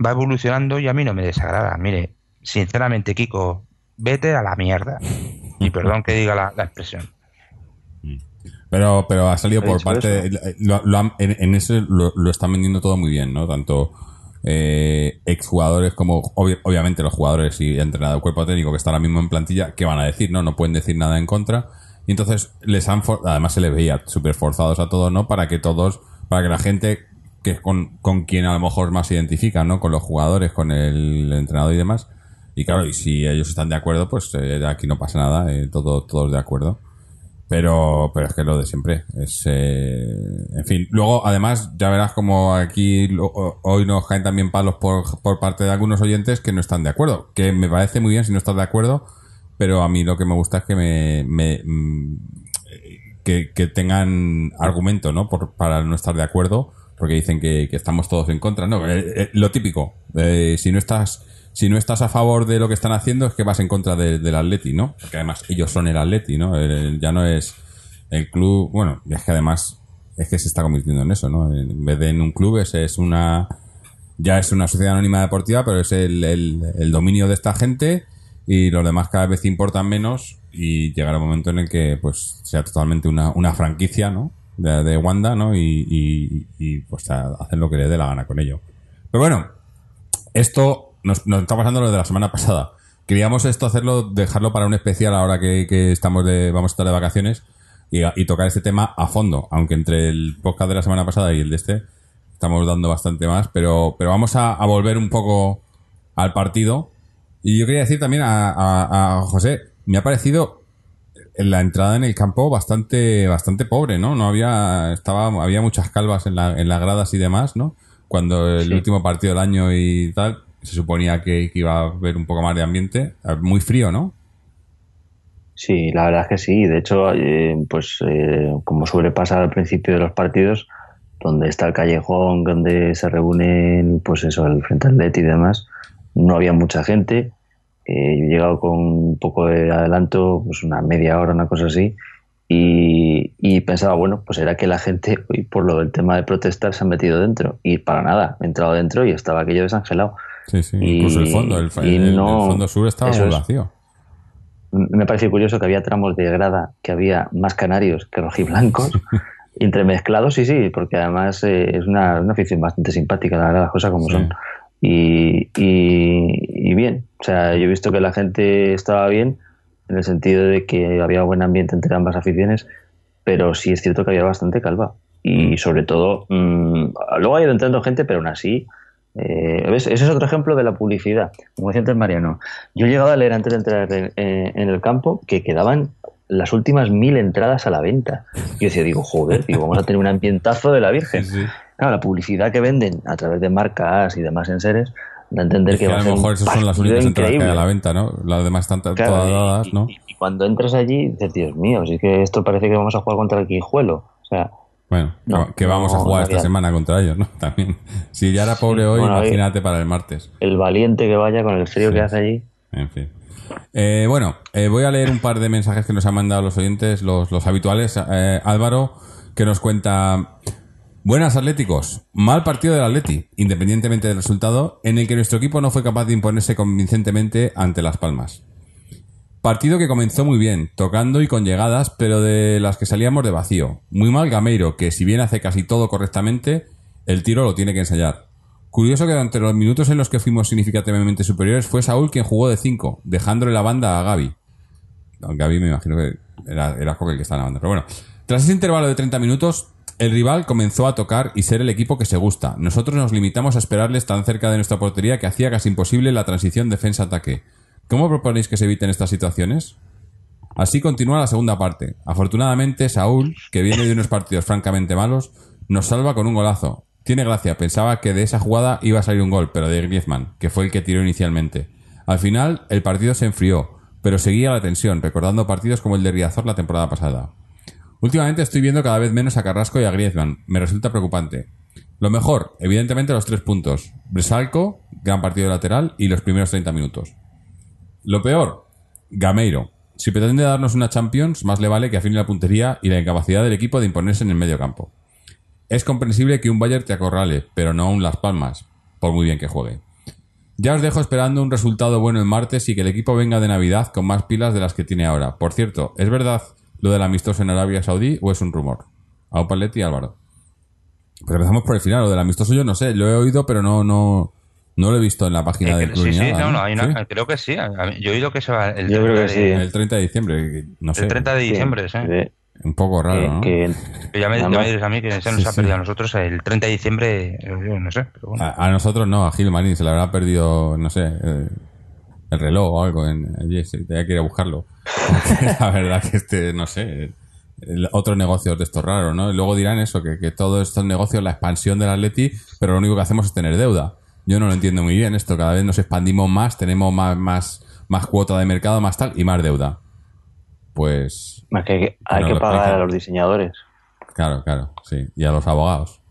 va evolucionando y a mí no me desagrada mire sinceramente Kiko vete a la mierda. Y perdón que diga la, expresión. Pero pero ha salido por parte en, en, ese lo, lo están vendiendo todo muy bien no tanto eh, exjugadores como obviamente los jugadores y entrenador cuerpo técnico que está ahora mismo en plantilla, ¿qué van a decir? No, no pueden decir nada en contra. Y entonces les han además se les veía súper forzados a todos, ¿no? Para que todos, para que la gente que es con, con quien a lo mejor más se identifica, ¿no? Con los jugadores, con el entrenador y demás. Y claro, y si ellos están de acuerdo, pues eh, aquí no pasa nada, eh, todo, todos de acuerdo. Pero, pero es que lo de siempre. Es, eh, en fin, luego además ya verás como aquí hoy nos caen también palos por, por parte de algunos oyentes que no están de acuerdo. Que me parece muy bien si no estás de acuerdo, pero a mí lo que me gusta es que me, me mm, que, que, tengan argumento, ¿no? Por, para no estar de acuerdo porque dicen que, que estamos todos en contra. No, eh, eh, lo típico. si no estás si no estás a favor de lo que están haciendo es que vas en contra de- del Atleti, ¿no? Porque además ellos son el Atleti, ¿no? Ya no es el club, bueno, es que además es que se está convirtiendo en eso, ¿no? En vez de en un club es, es una ya es una sociedad anónima deportiva, pero es el, el- dominio de esta gente y los demás cada vez importan menos y llegará un momento en el que pues sea totalmente una, una franquicia, ¿no? De, de Wanda, ¿no? Y, y- y, pues hacen lo que le dé la gana con ello. Pero bueno, esto nos, nos está pasando lo de la semana pasada. Queríamos esto hacerlo, dejarlo para un especial ahora que, que estamos de, vamos a estar de vacaciones y, y tocar este tema a fondo, aunque entre el podcast de la semana pasada y el de este estamos dando bastante más, pero, pero vamos a, a volver un poco al partido. Y yo quería decir también a, a- a José, me ha parecido la entrada en el campo bastante, bastante pobre, ¿no? No había, estaba, había muchas calvas en, la, en las gradas y demás, ¿no? Cuando el Sí. último partido del año y tal, se suponía que, iba a haber un poco más de ambiente. Muy frío, ¿no? Sí, la verdad es que sí. De hecho, eh, pues eh, como suele pasar al principio de los partidos, donde está el callejón, donde se reúnen, pues eso, el frente Atleti y demás, no había mucha gente. Eh, he llegado con un poco de adelanto, pues una media hora, una cosa así, y, pensaba, bueno, pues era que la gente, por lo del tema de protestar, se han metido dentro. Y para nada, he entrado dentro y estaba aquello desangelado. Sí, sí. Y- Incluso el fondo, el, y el- el no- fondo sur estaba muy es. vacío. Me parece curioso que había tramos de grada que había más canarios que rojiblancos, entremezclados, sí, sí, porque además eh, es una, una afición bastante simpática, la verdad, las cosas como Sí. son. Y, y, y bien, o sea, yo he visto que la gente estaba bien en el sentido de que había buen ambiente entre ambas aficiones, pero sí es cierto que había bastante calva. Y sobre todo, mm, luego ha ido entrando gente, pero aún así, eh, ¿ves? ese es otro ejemplo de la publicidad. Como decía antes Mariano, yo he llegado a leer antes de entrar en, eh, en el campo que quedaban las últimas mil entradas a la venta. Y yo decía, digo, joder, digo, vamos a tener un ambientazo de la Virgen. Sí, sí. Claro, la publicidad que venden a través de marcas y demás enseres da a entender Es que, que va a a lo mejor esas son las únicas entradas que hay a la venta, ¿no? Las demás están Claro, todas dadas, ¿no? Y, y cuando entras allí, dices, Dios mío, si es que esto parece que vamos a jugar contra el Quijuelo. O sea, Bueno, que- No, que vamos a jugar no esta semana contra ellos, ¿no? También. Si ya era pobre hoy, bueno, imagínate para el martes. el valiente que vaya con el frío que hace allí. En fin. Eh, bueno, eh, voy a leer un par de mensajes que nos han mandado los oyentes, los, los habituales. Eh, Álvaro, que nos cuenta... Buenas Atléticos, mal partido del Atleti, independientemente del resultado, en el que nuestro equipo no fue capaz de imponerse convincentemente ante Las Palmas. Partido que comenzó muy bien, tocando y con llegadas, pero de las que salíamos de vacío. Muy mal Gameiro, que si bien hace casi todo correctamente, el tiro lo tiene que ensayar. Curioso que durante los minutos en los que fuimos significativamente superiores fue Saúl quien jugó de 5, dejándole la banda a Gaby. Gaby me imagino que era, el que estaba en la banda. Pero bueno, tras ese intervalo de 30 minutos, el rival comenzó a tocar y ser el equipo que se gusta. Nosotros nos limitamos a esperarles tan cerca de nuestra portería que hacía casi imposible la transición defensa-ataque. ¿Cómo proponéis que se eviten estas situaciones? Así continúa la segunda parte. Afortunadamente, Saúl, que viene de unos partidos francamente malos, nos salva con un golazo. Tiene gracia, pensaba que de esa jugada iba a salir un gol, pero de Griezmann, que fue el que tiró inicialmente. Al final, el partido se enfrió, pero seguía la tensión, recordando partidos como el de Riazor la temporada pasada. Últimamente estoy viendo cada vez menos a Carrasco y a Griezmann. Me resulta preocupante. Lo mejor, evidentemente, los tres puntos. Bresalco, gran partido lateral, y los primeros 30 minutos. Lo peor, Gameiro. Si pretende darnos una Champions, más le vale que afine la puntería y la incapacidad del equipo de imponerse en el medio campo. Es comprensible que un Bayern te acorrale, pero no un Las Palmas, por muy bien que juegue. Ya os dejo esperando un resultado bueno el martes y que el equipo venga de Navidad con más pilas de las que tiene ahora. Por cierto, ¿es verdad lo del amistoso en Arabia Saudí o es un rumor? A Paletti y Álvaro. Pues empezamos por el final, lo del amistoso yo no sé, lo he oído pero no, no, no lo he visto en la página del club sí, sí, nada, no, no, hay una- ¿Sí? creo que sí. Yo he oído que se va el, Yo creo 30 que sí, de-. El 30 de diciembre, no sé, el 30 de diciembre, sí. un poco raro, que- ¿no? que- Que ya me, ya me diréis a mí que se nos Sí, ha sí. perdido a nosotros el 30 de diciembre, eh, yo no sé, pero bueno. A, a nosotros no, a Gil Marín se le habrá perdido, no sé, eh, el reloj o algo en allí, tenía que ir a buscarlo. Porque la verdad que este, no sé, otros negocios de estos raros, ¿no? Y luego dirán eso, que, que todos estos negocios, la expansión del Atleti, pero lo único que hacemos es tener deuda. Yo no lo entiendo muy bien esto, cada vez nos expandimos más, tenemos más, más, más cuota de mercado, más tal, y más deuda. Pues, más que hay que, hay que pagar explican. a los diseñadores. claro, claro, sí, y a los abogados.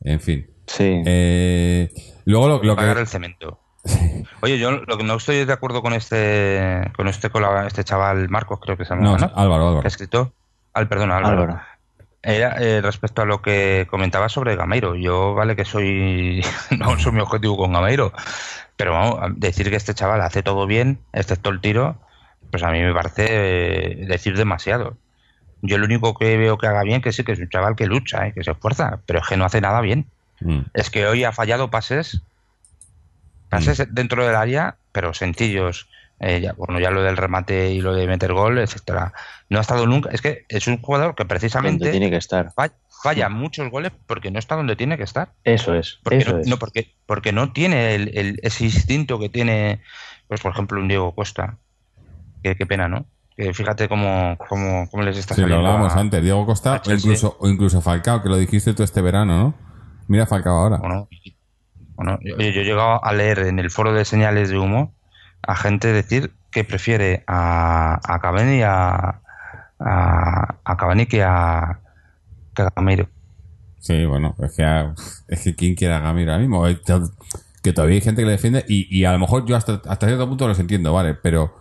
En fin. Sí. Eh, luego lo, lo Pagar que... el cemento. Oye, yo lo que no estoy de acuerdo con este con este colab- este chaval Marcos, creo que se llama, No, ¿no? Álvaro, Que Álvaro. ha escrito. Al, perdón, Álvaro. Álvaro. Era eh, respecto a lo que comentaba sobre Gameiro. Yo, vale, que soy. no soy mi objetivo con Gameiro. Pero vamos, decir que este chaval hace todo bien, excepto el tiro, pues a mí me parece eh, decir demasiado. Yo lo único que veo que haga bien que sí que es un chaval que lucha, eh, que se esfuerza, pero es que no hace nada bien. Mm. Es que hoy ha fallado pases, pases dentro del área, pero sencillos. Eh, ya, bueno, ya lo del remate y lo de meter gol, etcétera. No ha estado nunca. Es que es un jugador que Donde precisamente tiene que estar. fa- falla muchos goles porque no está donde tiene que estar. Eso es. Porque Eso no, es. no, porque, porque no tiene el, el- ese instinto que tiene, pues por ejemplo, un Diego Costa. Qué, qué pena, ¿no? Que fíjate cómo, cómo, cómo les está Sí, lo saliendo hablábamos a- antes. Diego Costa o incluso, o incluso Falcao, que lo dijiste tú este verano, ¿no? Mira Falcao ahora. Bueno, yo, yo he llegado a leer en el foro de señales de humo a gente decir que prefiere a, a Cavani y a, a, a Cavani que a, que a Gameiro. Sí, bueno, es que, ah, es que quién quiere a Gamiro ahora mismo. Que todavía hay gente que le defiende y, y a lo mejor yo hasta, hasta cierto punto los entiendo, ¿vale? Pero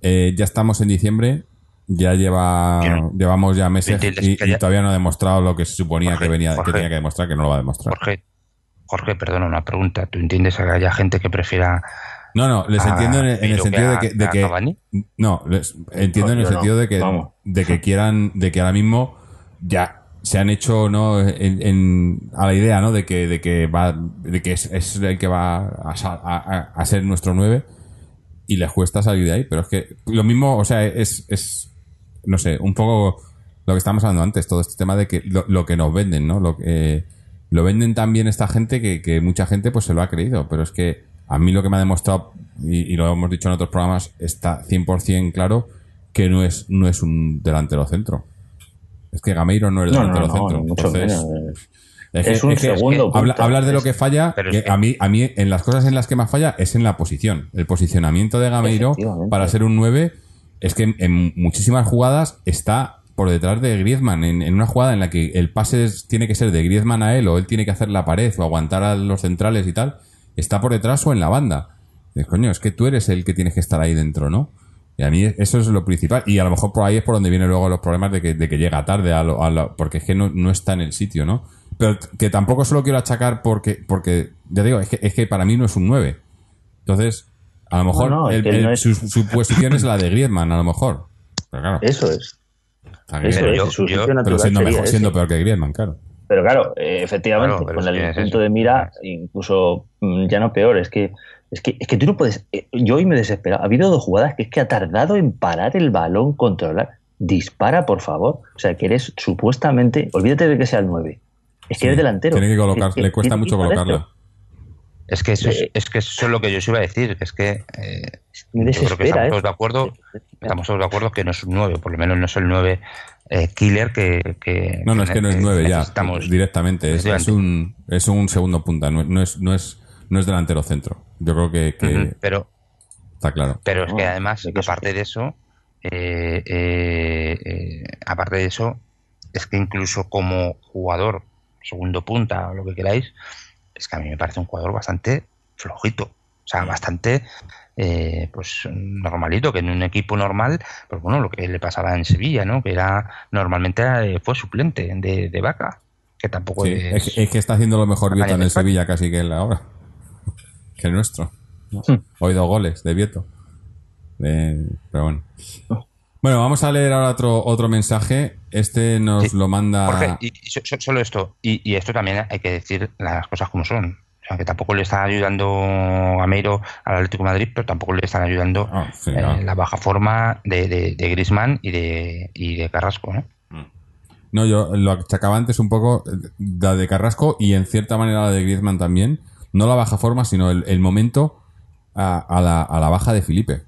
eh, ya estamos en diciembre, ya lleva no. llevamos ya meses y, todavía no ha demostrado lo que se suponía Jorge, que venía que tenía que demostrar, que no lo va a demostrar. Jorge, Jorge, perdona una pregunta. ¿Tú entiendes que haya gente que prefiera No, no, les a entiendo en el, en el Gameiro sentido de que, de que no, les entiendo en el no. sentido de que Vamos. de que quieran de que ahora mismo ya se han hecho no en, en- a la idea no de que de que va de que es, es el que va a, sa- a- a ser nuestro 9 y les cuesta salir de ahí pero es que lo mismo o sea es es no sé un poco lo que estábamos hablando antes todo este tema de que lo, lo que nos venden no lo que lo venden tan bien esta gente que, que mucha gente pues se lo ha creído pero es que a mí lo que me ha demostrado y, y lo hemos dicho en otros programas está 100% claro que no es no es un delantero centro es que Gameiro no es No, no, delantero no, centro entonces menos. es, Es un es segundo que habla- hablar de lo que falla, Pero que es que- a mí, a mí en las cosas en las que más falla es en la posición. El posicionamiento de Gameiro para ser un 9 es que en, en muchísimas jugadas está por detrás de Griezmann. En, en una jugada en la que el pase es- tiene que ser de Griezmann a él o él tiene que hacer la pared o aguantar a los centrales y tal, está por detrás o en la banda. Dices, coño, es que tú eres el que tienes que estar ahí dentro, ¿no? Y a mí eso es lo principal. Y a lo mejor por ahí es por donde vienen luego los problemas de que, de que llega tarde, a lo- a lo- porque es que no, no está en el sitio, ¿no? Pero que tampoco se lo quiero achacar porque, porque ya digo, es que, es que para mí no es un 9. Entonces, a lo mejor No, no, es el- que él el- no es- su, su posición es la de Griezmann, a lo mejor. Pero claro, Eso es. Eso yo- es. Su yo- pero siendo, mejor, siendo peor que Griezmann, claro. Pero claro, eh, efectivamente, Claro, con es el es punto eso. de mira, incluso mm, ya no peor, es que es que, es que tú no puedes. eh, yo hoy me he desesperado. Ha habido dos jugadas que es que ha tardado en parar el balón, controlar. Dispara, por favor. O sea, que eres supuestamente. Olvídate de que sea el 9. Es que Sí, eres delantero. Tiene que colocar, Es que le cuesta mucho colocarla. Es que eso es, Eh, es que eso es lo que yo os iba a decir, que es que eh, Me yo creo que desespera, estamos ¿eh? todos de acuerdo, estamos todos de acuerdo que no es un 9, por lo menos no es el 9 eh, killer que, que- No, no, es que no es que 9 ya, directamente. Es, es un, es un segundo punta, no, no es, no, es, no es delantero centro. Yo creo que, Pero, está claro. pero es que No, además, aparte de eso, eh, eh, eh, aparte de eso, es que incluso como jugador, segundo punta o lo que queráis, es que a mí me parece un jugador bastante flojito. O sea, bastante eh, pues normalito, que en un equipo normal, pues bueno, lo que le pasaba en Sevilla, ¿no? Que era normalmente eh, fue suplente de, de Vaca, que tampoco Sí, es, es, es que está haciendo lo mejor Vieto en el. Sevilla casi que él ahora. Que el nuestro. Hoy dos goles de Vieto. De- pero bueno. Bueno, vamos a leer ahora otro, otro mensaje. Este nos Sí. lo manda. Jorge, y, y solo esto, y, y esto también hay que decir las cosas como son. O sea, que tampoco le está ayudando a Meiro al Atlético de Madrid, pero tampoco le están ayudando Ah, sí, eh, la baja forma de, de, de Griezmann y de, y de Carrasco. ¿no? No, yo lo achacaba antes un poco eh, la de Carrasco y en cierta manera la de Griezmann también. No la baja forma, sino el, el momento a, a la, a la baja de Felipe.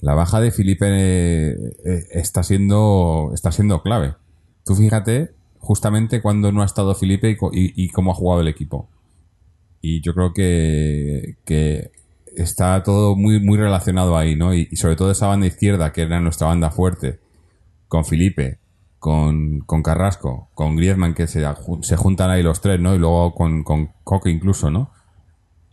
La baja de Felipe eh, está siendo está siendo clave. Tú fíjate justamente cuando no ha estado Felipe y, y- y cómo ha jugado el equipo. Y yo creo que, que está todo muy, muy relacionado ahí, ¿no? Y, sobre todo esa banda izquierda, que era nuestra banda fuerte, con Felipe, con, con Carrasco, con Griezmann, que se, se juntan ahí los tres, ¿no? Y luego con, con Coque incluso, ¿no?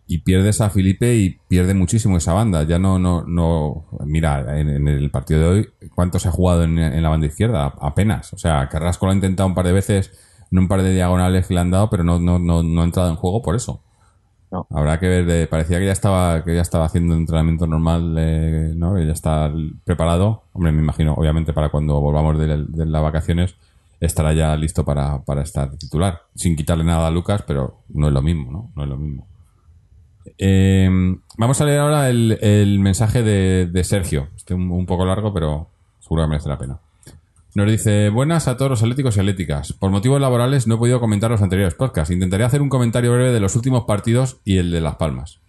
Y pierdes a Felipe y pierde muchísimo esa banda. Ya no, no, no. Mira, en, en el partido de hoy, ¿cuánto se ha jugado en, en la banda izquierda? Apenas. O sea, Carrasco lo ha intentado un par de veces en un par de diagonales que le han dado, pero no, no, no, no ha entrado en juego por eso. Habrá que ver, parecía que ya estaba, que ya estaba haciendo entrenamiento normal, eh, ¿no? Que ya está preparado. Hombre, me imagino, obviamente, para cuando volvamos de, de las vacaciones, estará ya listo para, para estar titular. Sin quitarle nada a Lucas, pero no es lo mismo, ¿no? No es lo mismo. Eh, vamos a leer ahora el, el mensaje de, de Sergio. Este un, un poco largo, pero seguro que merece la pena. Nos dice, buenas a todos los atléticos y atléticas. Por motivos laborales no he podido comentar los anteriores podcasts. Intentaré hacer un comentario breve de los últimos partidos y el de Las Palmas.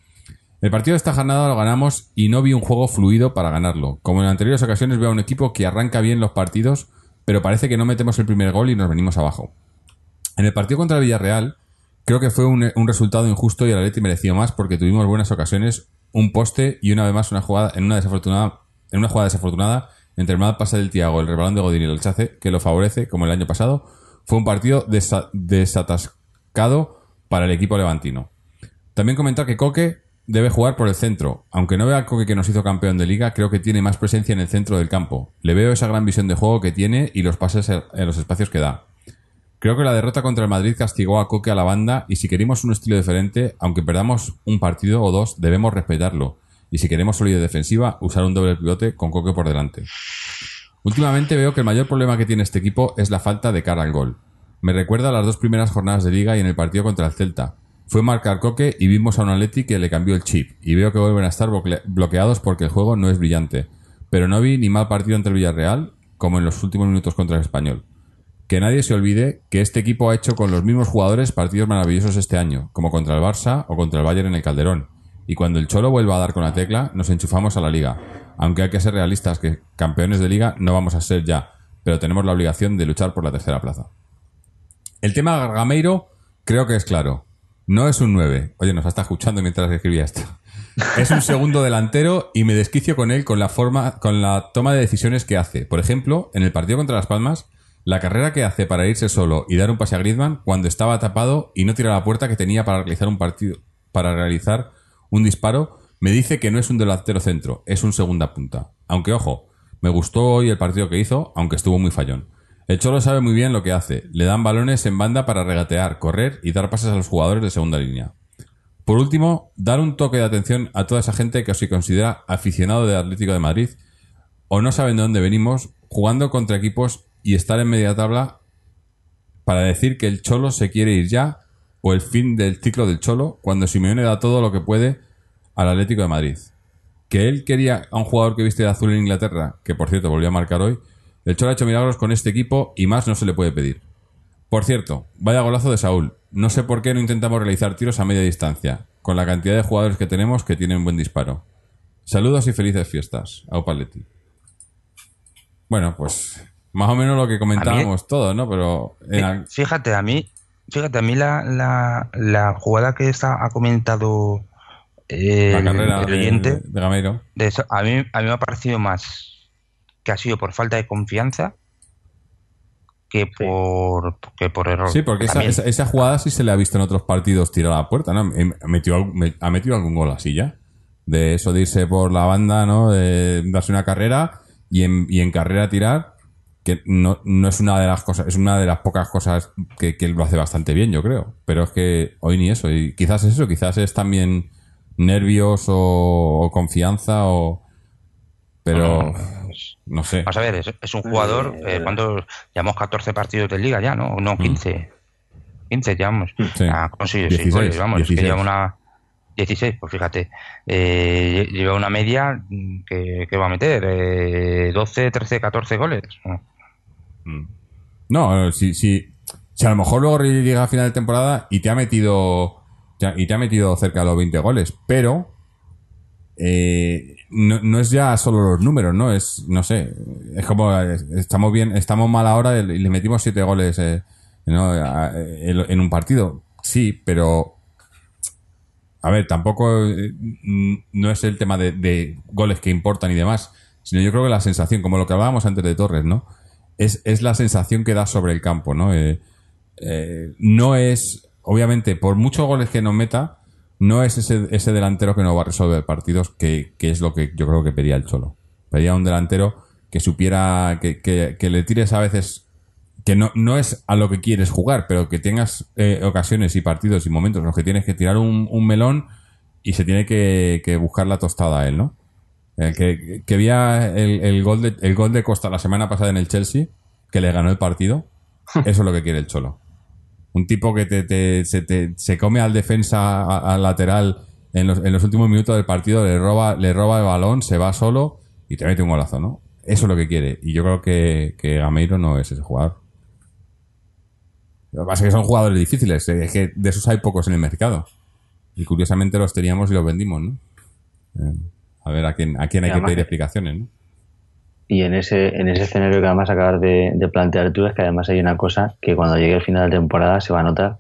El partido de esta jornada lo ganamos y no vi un juego fluido para ganarlo. Como en anteriores ocasiones veo a un equipo que arranca bien los partidos, pero parece que no metemos el primer gol y nos venimos abajo. En el partido contra el Villarreal, creo que fue un, resultado injusto y el Atleti mereció más porque tuvimos buenas ocasiones, un poste y una vez más una jugada en una desafortunada, en una jugada desafortunada entre el mal pase del Tiago, el rebalón de Godín y el Alchace, que lo favorece, como el año pasado, fue un partido desa- desatascado para el equipo levantino. También comentar que Coque debe jugar por el centro. Aunque no vea a Coque que nos hizo campeón de liga, creo que tiene más presencia en el centro del campo. Le veo esa gran visión de juego que tiene y los pases en los espacios que da. Creo que la derrota contra el Madrid castigó a Coque a la banda y si queremos un estilo diferente, aunque perdamos un partido o dos, debemos respetarlo. Y si queremos solidez defensiva, usar un doble pivote con Coque por delante. Últimamente veo que el mayor problema que tiene este equipo es la falta de cara al gol. Me recuerda a las dos primeras jornadas de liga y en el partido contra el Celta. Fue marcar Coque y vimos a un Atleti que le cambió el chip. Y veo que vuelven a estar bloque- bloqueados porque el juego no es brillante. Pero no vi ni mal partido entre el Villarreal como en los últimos minutos contra el Español. Que nadie se olvide que este equipo ha hecho con los mismos jugadores partidos maravillosos este año, como contra el Barça o contra el Bayern en el Calderón. Y cuando el Cholo vuelva a dar con la tecla, nos enchufamos a la liga. Aunque hay que ser realistas que campeones de liga no vamos a ser ya, pero tenemos la obligación de luchar por la tercera plaza. El tema Gargameiro creo que es claro. No es un 9. Oye, nos está escuchando mientras escribía esto. Es un segundo delantero y me desquicio con él con la forma, con la toma de decisiones que hace. Por ejemplo, en el partido contra Las Palmas, la carrera que hace para irse solo y dar un pase a Griezmann cuando estaba tapado y no tira la puerta que tenía para realizar un partido, para realizar un disparo, me dice que no es un delantero centro, es un segunda punta. Aunque ojo, me gustó hoy el partido que hizo, aunque estuvo muy fallón. El Cholo sabe muy bien lo que hace. Le dan balones en banda para regatear, correr y dar pases a los jugadores de segunda línea. Por último, dar un toque de atención a toda esa gente que se considera aficionado del Atlético de Madrid o no saben de dónde venimos jugando contra equipos y estar en media tabla para decir que el Cholo se quiere ir ya o el fin del ciclo del Cholo cuando Simeone da todo lo que puede al Atlético de Madrid. Que él quería a un jugador que viste de azul en Inglaterra, que por cierto volvió a marcar hoy, el Cholo ha hecho milagros con este equipo y más no se le puede pedir. Por cierto, vaya golazo de Saúl. No sé por qué no intentamos realizar tiros a media distancia, con la cantidad de jugadores que tenemos que tienen buen disparo. Saludos y felices fiestas. Aupaletti. Bueno, pues más o menos lo que comentábamos todos, ¿no? Pero en Eh, Fíjate, a mí, fíjate, a mí la, la, la jugada que está, ha comentado eh, la carrera el de, oyente, de Gameiro. de eso, a, mí, a mí me ha parecido más que ha sido por falta de confianza que por, que por error. Sí, porque esa, esa, esa jugada sí se le ha visto en otros partidos tirar a la puerta, ¿no? Em- Metió, ha metido algún gol así ya. De eso de irse por la banda, ¿no? De darse una carrera y en, y en carrera tirar, que no, no es una de las cosas, es una de las pocas cosas que, que él lo hace bastante bien, yo creo. Pero es que hoy ni eso. Y quizás es eso, quizás es también nervios o, o confianza o... Pero... No sé. Vamos a ver, es, es un jugador, eh, ¿cuántos? Llevamos 14 partidos de liga ya, ¿no? No, 15. 15 llevamos. Mm. Sí. Ha conseguido 16, 6 goles, vamos, es que 16. lleva una... 16, pues fíjate. Eh, lle- lleva una media mm, que, va a meter eh, 12, 13, 14 goles. No, si, si, si a lo mejor luego llega a final de temporada y te ha metido y te ha metido cerca de los 20 goles, pero eh, no, no es ya solo los números, ¿no? Es, no sé, es como eh, estamos bien, estamos mal ahora y le metimos 7 goles eh, en un partido. Sí, pero a ver, tampoco eh, no es el tema de, goles que importan y demás, sino yo creo que la sensación, como lo que hablábamos antes de Torres, ¿no? es, la sensación que da sobre el campo, ¿no? Eh, eh, no es, obviamente, por muchos goles que nos meta, no es ese, delantero que no va a resolver partidos, que, que es lo que yo creo que pedía el Cholo. Pedía un delantero que supiera, que, que, que le tires a veces que no, no es a lo que quieres jugar, pero que tengas eh, ocasiones y partidos y momentos en los que tienes que tirar un, un melón y se tiene que, que buscar la tostada a él, ¿no? El que, que había el, el gol de, el gol de Costa la semana pasada en el Chelsea, que le ganó el partido, eso es lo que quiere el Cholo. Un tipo que te, te- se, te- se come al defensa, al lateral, en los, en los últimos minutos del partido, le roba, le roba el balón, se va solo y te mete un golazo, ¿no? Eso es lo que quiere. Y yo creo que, que Gameiro no es ese jugador. Lo que pasa es que son jugadores difíciles. eh, Es que de esos hay pocos en el mercado. Y curiosamente los teníamos y los vendimos, ¿no? Eh, a ver a quién, a quién hay Y que pedir explicaciones, ¿no? Y en ese, en ese escenario que además acabas de, de plantear tú es que además hay una cosa que cuando llegue el final de temporada se va a notar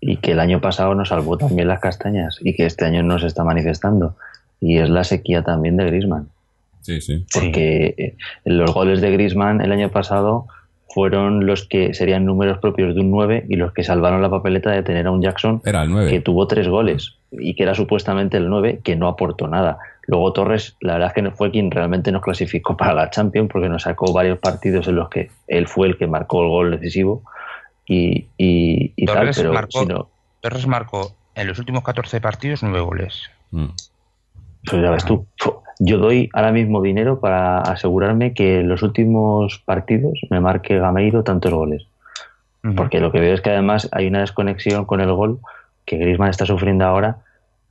y que el año pasado nos salvó también las castañas y que este año no se está manifestando y es la sequía también de Griezmann Sí, sí. porque eh, los goles de Griezmann el año pasado fueron los que serían números propios de un 9 y los que salvaron la papeleta de tener a un Jackson Era el que 9. tuvo tres goles y que era supuestamente el 9 que no aportó nada. Luego Torres, la verdad es que no fue quien realmente nos clasificó para la Champions porque nos sacó varios partidos en los que él fue el que marcó el gol decisivo y, y, y tal, Torres pero marcó- si no, Torres marcó en los últimos 14 partidos 9 goles. Mm. pues ya ves tú. Yo doy ahora mismo dinero para asegurarme que en los últimos partidos me marque Gameiro tantos goles. Porque lo que veo es que además hay una desconexión con el gol que Griezmann está sufriendo ahora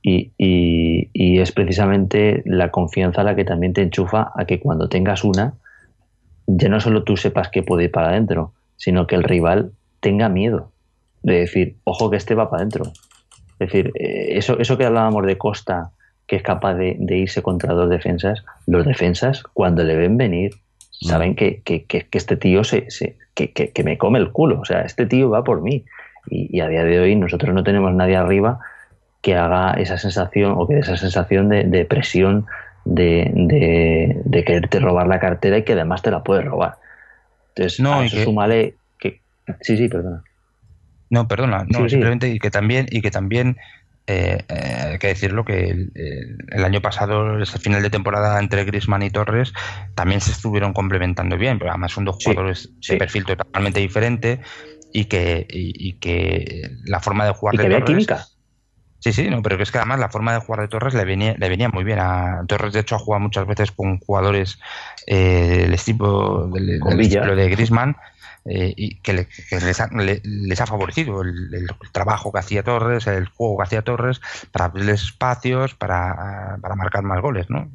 y, y- y es precisamente la confianza la que también te enchufa a que cuando tengas una, ya no solo tú sepas que puede ir para adentro, sino que el rival tenga miedo de decir, ojo que este va para adentro. Es decir, eh, eso, eso que hablábamos de Costa, que es capaz de, de irse contra dos defensas, los defensas cuando le ven venir saben que, que- que- que este tío se, se- que, me come el culo, o sea, este tío va por mí. Y, y a día de hoy nosotros no tenemos nadie arriba que haga esa sensación o que dé esa sensación de, de presión de, de, de quererte robar la cartera y que además te la puede robar. Entonces, No, a eso súmale que... Sí, sí, perdona. No, perdona, no, Sí, sí. simplemente y que también, y que también eh, eh, hay que decirlo que el, año pasado, ese final de temporada entre Griezmann y Torres, también se estuvieron complementando bien, pero además son dos jugadores sí. de perfil totalmente diferente y que, y, y que la forma de jugar Y de que Torres- química. Sí, sí, no, pero es que además la forma de jugar de Torres le venía, le venía muy bien a Torres. De hecho, ha jugado muchas veces con jugadores eh, del estilo, del, del estilo de Griezmann eh, y que, le- que les, ha, le- favorecido el, el trabajo que hacía Torres, el juego que hacía Torres para abrirles espacios, para, para marcar más goles, ¿no?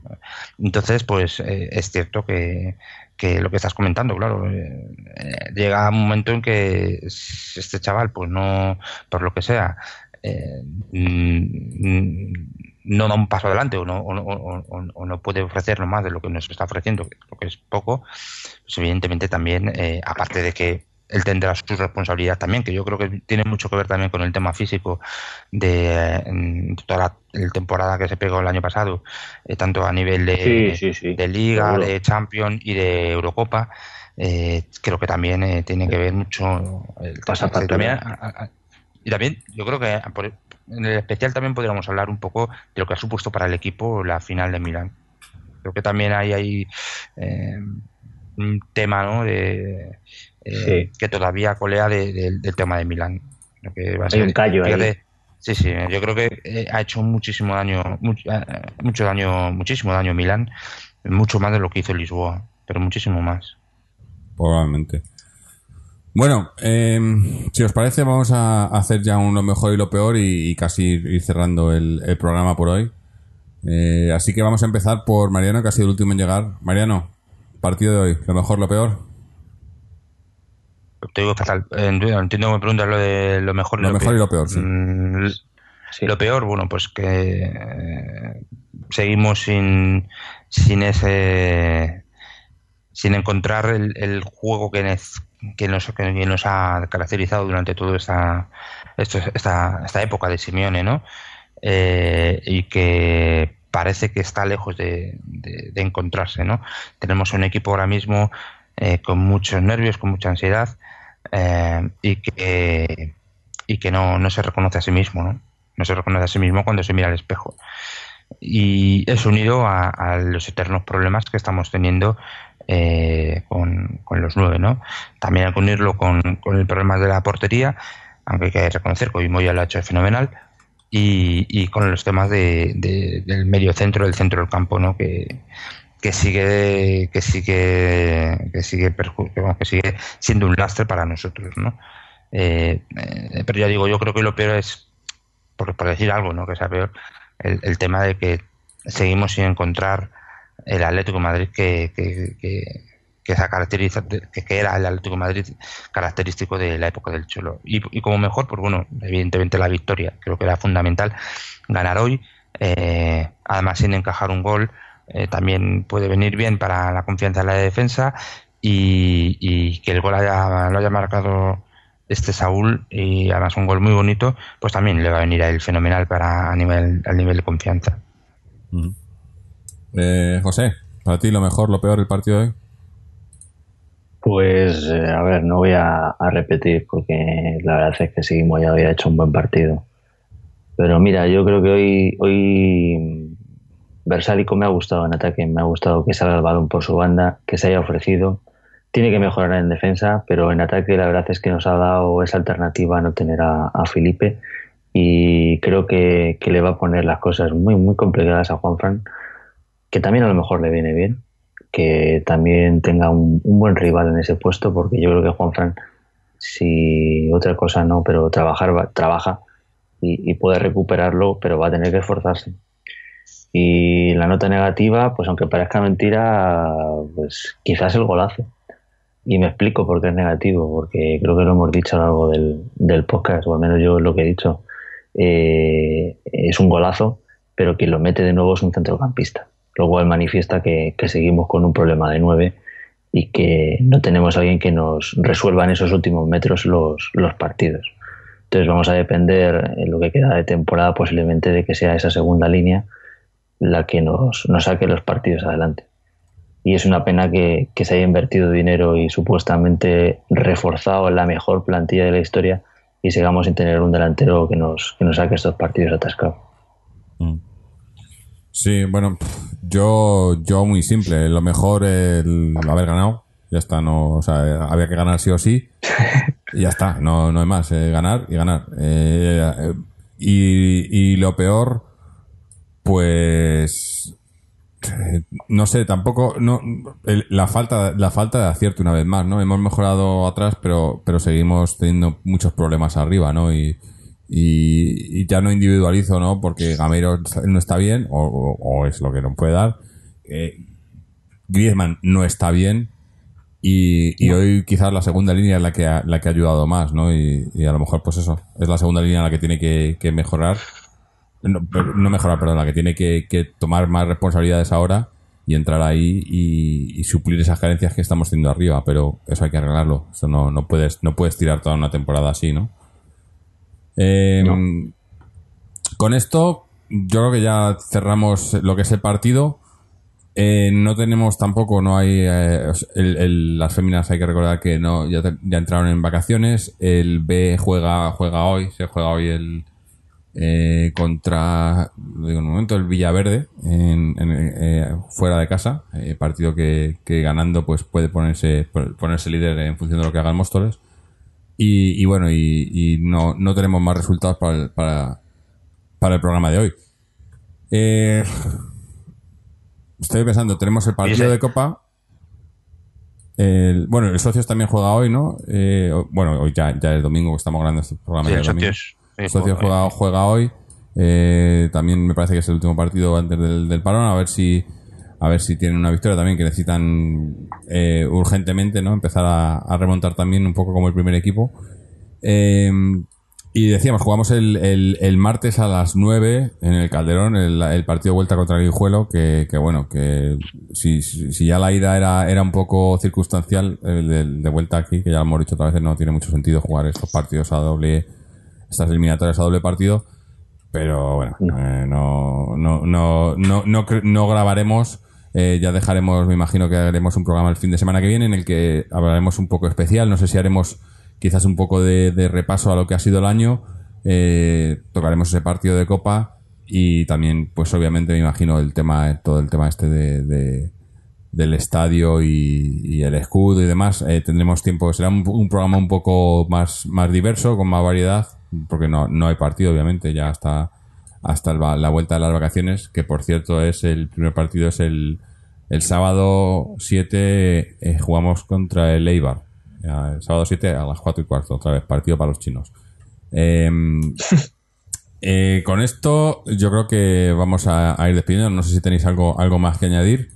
Entonces, pues eh, es cierto que, que lo que estás comentando, claro, eh, llega un momento en que este chaval, pues no, por lo que sea, mm, no da un paso adelante o no, o, no- o- no puede ofrecernos más de lo que nos está ofreciendo, que creo que es poco, pues evidentemente también, eh, aparte de que él tendrá su responsabilidad también, que yo creo que tiene mucho que ver también con el tema físico de eh, en toda la el temporada que se pegó el año pasado, eh, tanto a nivel de, Sí, sí, sí, de Liga, seguro. de Champions y de Eurocopa. eh, creo que también eh, tiene que ver mucho el también, a- a- y también yo creo que por- en el especial también podríamos hablar un poco de lo que ha supuesto para el equipo la final de Milán. Creo que también hay ahí eh, un tema ¿no? de, eh, Sí. que todavía colea de- de- del tema de Milán. Creo que va a Hay un callo ahí. Sí, sí, yo creo que eh, ha hecho muchísimo daño, mucho, eh, mucho daño, muchísimo daño Milán, mucho más de lo que hizo Lisboa, pero muchísimo más. Probablemente. Bueno, eh, si os parece, vamos a hacer ya un lo mejor y lo peor y, y casi ir cerrando el, el programa por hoy. Eh, así que vamos a empezar por Mariano, que ha sido el último en llegar. Mariano, partido de hoy, lo mejor, lo peor. Te digo fatal. Eh, Entiendo entiendo que me preguntas lo de lo mejor y Lo lo, mejor peor. y lo peor, sí. Mm, Sí. Lo peor, bueno, pues que eh, seguimos sin, sin ese sin encontrar el, el juego que, que, nos, ha caracterizado durante toda esta, esta, esta época de Simeone, ¿no? Eh, y que parece que está lejos de, de- de encontrarse, ¿no? Tenemos un equipo ahora mismo eh, con muchos nervios, con mucha ansiedad eh, y que, y que no, no se reconoce a sí mismo, ¿no? No se reconoce a sí mismo cuando se mira al espejo. Y es unido a, a los eternos problemas que estamos teniendo eh, con, los nueve, ¿no? También hay que unirlo con, el problema de la portería, aunque hay que reconocer que hoy Moya lo ha hecho fenomenal, y, con los temas de, de, del medio centro, del centro del campo, ¿no? Que, sigue que sigue que sigue que sigue siendo un lastre para nosotros, ¿no? Eh, eh, pero ya digo, yo creo que lo peor es, por, por decir algo, ¿no? Que sea peor, el tema de que seguimos sin encontrar el Atlético Madrid que, que, que, caracteriza, que, era el Atlético Madrid característico de la época del Cholo. Y, y, como mejor, pues bueno, evidentemente la victoria, creo que era fundamental ganar hoy, eh, además sin encajar un gol, eh, también puede venir bien para la confianza en la defensa y, y que el gol haya, lo haya marcado este Saúl y además un gol muy bonito, pues también le va a venir a él fenomenal para a nivel, al nivel de confianza. Mm. Eh, José, para ti lo mejor, lo peor del partido de hoy. Pues eh, a ver, no voy a, repetir porque la verdad es que seguimos ya había hecho un buen partido. Pero mira, yo creo que hoy hoy Versálico me ha gustado en ataque, me ha gustado que salga el balón por su banda, que se haya ofrecido. Tiene que mejorar en defensa, pero en ataque la verdad es que nos ha dado esa alternativa a no tener a, a Felipe y creo que, que, le va a poner las cosas muy muy complicadas a Juanfran que también a lo mejor le viene bien, que también tenga un, buen rival en ese puesto, porque yo creo que Juanfran, si otra cosa no, pero trabajar trabaja y, puede recuperarlo, pero va a tener que esforzarse. Y la nota negativa, pues aunque parezca mentira, pues quizás el golazo. Y me explico por qué es negativo, porque creo que lo hemos dicho a lo largo del, del podcast, o al menos yo lo que he dicho. Eh, es un golazo, pero quien lo mete de nuevo es un centrocampista lo cual manifiesta que, que, seguimos con un problema de nueve y que no tenemos a alguien que nos resuelva en esos últimos metros los, los partidos. Entonces vamos a depender en lo que queda de temporada posiblemente de que sea esa segunda línea la que nos, nos saque los partidos adelante. Y es una pena que, que, se haya invertido dinero y supuestamente reforzado la mejor plantilla de la historia y sigamos sin tener un delantero que nos, que nos saque estos partidos atascados. Mm. Sí, bueno, yo, yo muy simple. Lo mejor el haber ganado. Ya está, no, o sea, había que ganar sí o sí. Y ya está, no, no hay más. Eh, ganar y ganar. Eh, y, y lo peor, pues no sé, tampoco no el, la falta la falta de acierto una vez más, ¿no? Hemos mejorado atrás, pero pero seguimos teniendo muchos problemas arriba, ¿no? Y, y, y, ya no individualizo, ¿no? Porque Gamero no está bien, o, o, o es lo que no puede dar. Eh, Griezmann no está bien, y, y, hoy quizás la segunda línea es la que ha, la que ha ayudado más, ¿no? Y, y, a lo mejor, pues eso, es la segunda línea la que tiene que, que mejorar. No, no, mejorar, perdón, la que tiene que, que, tomar más responsabilidades ahora y entrar ahí y, y, suplir esas carencias que estamos teniendo arriba. Pero eso hay que arreglarlo. Eso no, no, puedes, no puedes tirar toda una temporada así, ¿no? Eh, no. Con esto, yo creo que ya cerramos lo que es el partido. Eh, no tenemos tampoco, no hay. Eh, el, el, las féminas hay que recordar que no ya, ya, entraron en vacaciones. El B juega juega hoy, se juega hoy el. Eh, contra, digo en un momento, el Villaverde, en, en, eh, fuera de casa. partido que, que, ganando pues puede ponerse, ponerse líder en función de lo que hagan Móstoles. Y, y bueno, y, y, no, no tenemos más resultados para el, para, para el programa de hoy. Eh, estoy pensando, tenemos el partido de Copa. El, bueno, el Socios también juega hoy, ¿no? Eh, bueno, hoy ya, ya es domingo, estamos grabando este programa. Sí, el Socios, sí, Socios juega, juega hoy. Eh, también me parece que es el último partido antes del, del parón. A ver si a ver si tienen una victoria también que necesitan eh, urgentemente no empezar a, a, remontar también un poco como el primer equipo. Eh, y decíamos jugamos el, el, el, martes a las 9 en el Calderón el, el partido de vuelta contra el Guijuelo que, que bueno que si, si, ya la ida era, era un poco circunstancial el de, de, vuelta aquí que ya lo hemos dicho otra vez no tiene mucho sentido jugar estos partidos a doble estas eliminatorias a doble partido pero bueno eh, no, no, no, no, no, no grabaremos Eh, ya dejaremos, me imagino que haremos un programa el fin de semana que viene en el que hablaremos un poco especial. No sé si haremos quizás un poco de, repaso a lo que ha sido el año. Eh, tocaremos ese partido de Copa y también, pues obviamente me imagino el tema, todo el tema este de, de- del estadio y, el escudo y demás. Eh, tendremos tiempo, será un, un programa un poco más, más diverso, con más variedad, porque no, no hay partido, obviamente, ya hasta, hasta el va- la vuelta de las vacaciones, que por cierto es el primer partido, es el, el sábado 7, eh, jugamos contra el Eibar. Ya, El sábado 7 a las 4 y cuarto, otra vez, partido para los chinos. Em, eh, con esto, yo creo que vamos a, a ir despidiendo. No sé si tenéis algo, algo más que añadir.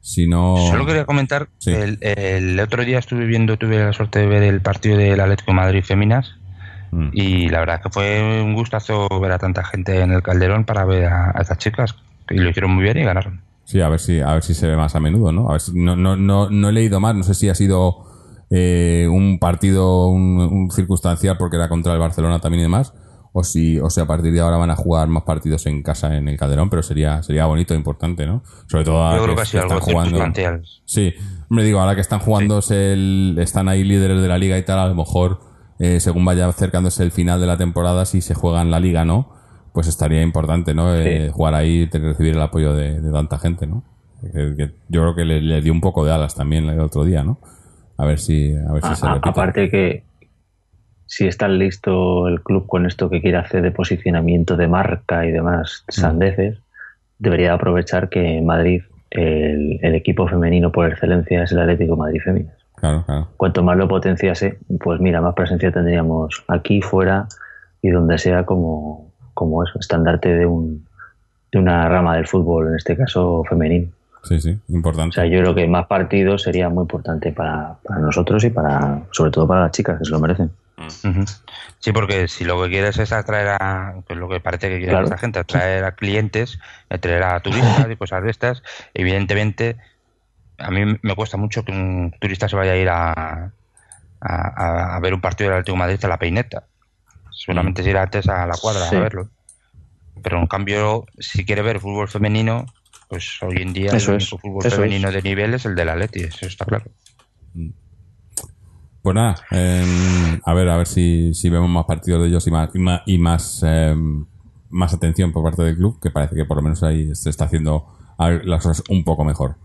Si no. Solo quería comentar, Sí. el, el otro día estuve viendo, tuve la suerte de ver el partido del Atlético de Madrid Feminas Mm. y la verdad que fue un gustazo ver a tanta gente en el Calderón para ver a, a estas chicas y lo hicieron muy bien y ganaron. Sí, a ver si, a ver si se ve más a menudo, ¿no? A ver si- no, no, no, no he leído más, no sé si ha sido eh, un partido un, un circunstancial porque era contra el Barcelona también y demás, o si, o sea, a partir de ahora van a jugar más partidos en casa en el Calderón, pero sería, sería bonito e importante, ¿no? Sobre todo ahora Yo creo que ha sido están algo circunstancial. Sí, me digo, ahora que están jugándose el, están ahí líderes de la liga y tal, a lo mejor eh, según vaya acercándose el final de la temporada, si se juega en la liga, ¿no? Pues estaría importante, ¿no? Eh, jugar ahí y recibir el apoyo de, de tanta gente, ¿no? Que- que yo creo que le, le dio un poco de alas también el otro día, ¿no? A ver si, a ver si se A- repite. aparte que si está listo el club con esto que quiere hacer de posicionamiento de marca y demás sandeces, debería aprovechar que en Madrid el, el equipo femenino por excelencia es el Atlético Madrid Féminas. Claro, claro. Cuanto más lo potenciase, pues mira, más presencia tendríamos aquí, fuera y donde sea como, como eso, estandarte de, un, de una rama del fútbol, en este caso femenino. Sí, sí, O importante. sea, yo creo que más partidos sería muy importante para, para nosotros y para, sobre todo para las chicas que se lo merecen. Ujú. Sí, porque si lo que quieres es atraer a, lo que parece que quiere Claro. esta gente, atraer a clientes, atraer a turistas y cosas de estas, evidentemente a mí me cuesta mucho que un turista se vaya a ir a, a, ver un partido del Atlético de Madrid a la peineta. Seguramente se irá antes a la cuadra Sí. a verlo. Pero en cambio, si quiere ver fútbol femenino, pues hoy en día Eso el es, único fútbol eso femenino de nivel es el del Atleti, eso está claro. Pues nada, em, a ver, a ver si, si vemos más partidos de ellos y más, y más, y más, em, más atención por parte del club, que parece que por lo menos ahí se está haciendo las cosas un poco mejor.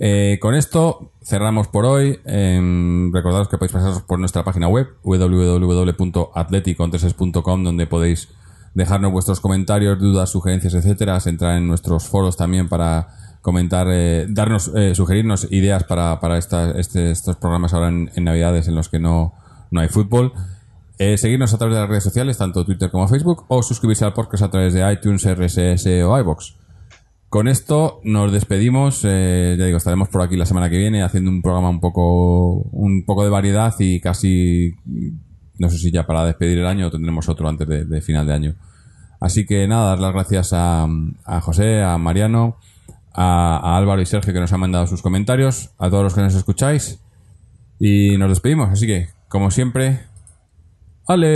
Eh, con esto cerramos por hoy. Em, recordaros que podéis pasaros por nuestra página web www.atleticontreses.com donde podéis dejarnos vuestros comentarios, dudas, sugerencias, etcétera, entrar en nuestros foros también para comentar, eh, darnos, eh, sugerirnos ideas para, para este- estos programas ahora en, en Navidades en los que no, no hay fútbol. Eh, seguirnos a través de las redes sociales, tanto Twitter como Facebook, o suscribirse al podcast a través de iTunes, RSS o iBox. Con esto nos despedimos. eh, ya digo, estaremos por aquí la semana que viene haciendo un programa un poco, un poco de variedad y casi, no sé si ya para despedir el año tendremos otro antes de, final de año. Así que nada, dar las gracias a, José, a Mariano, a, a Álvaro y Sergio que nos han mandado sus comentarios, a todos los que nos escucháis y nos despedimos. Así que, como siempre, Aleti.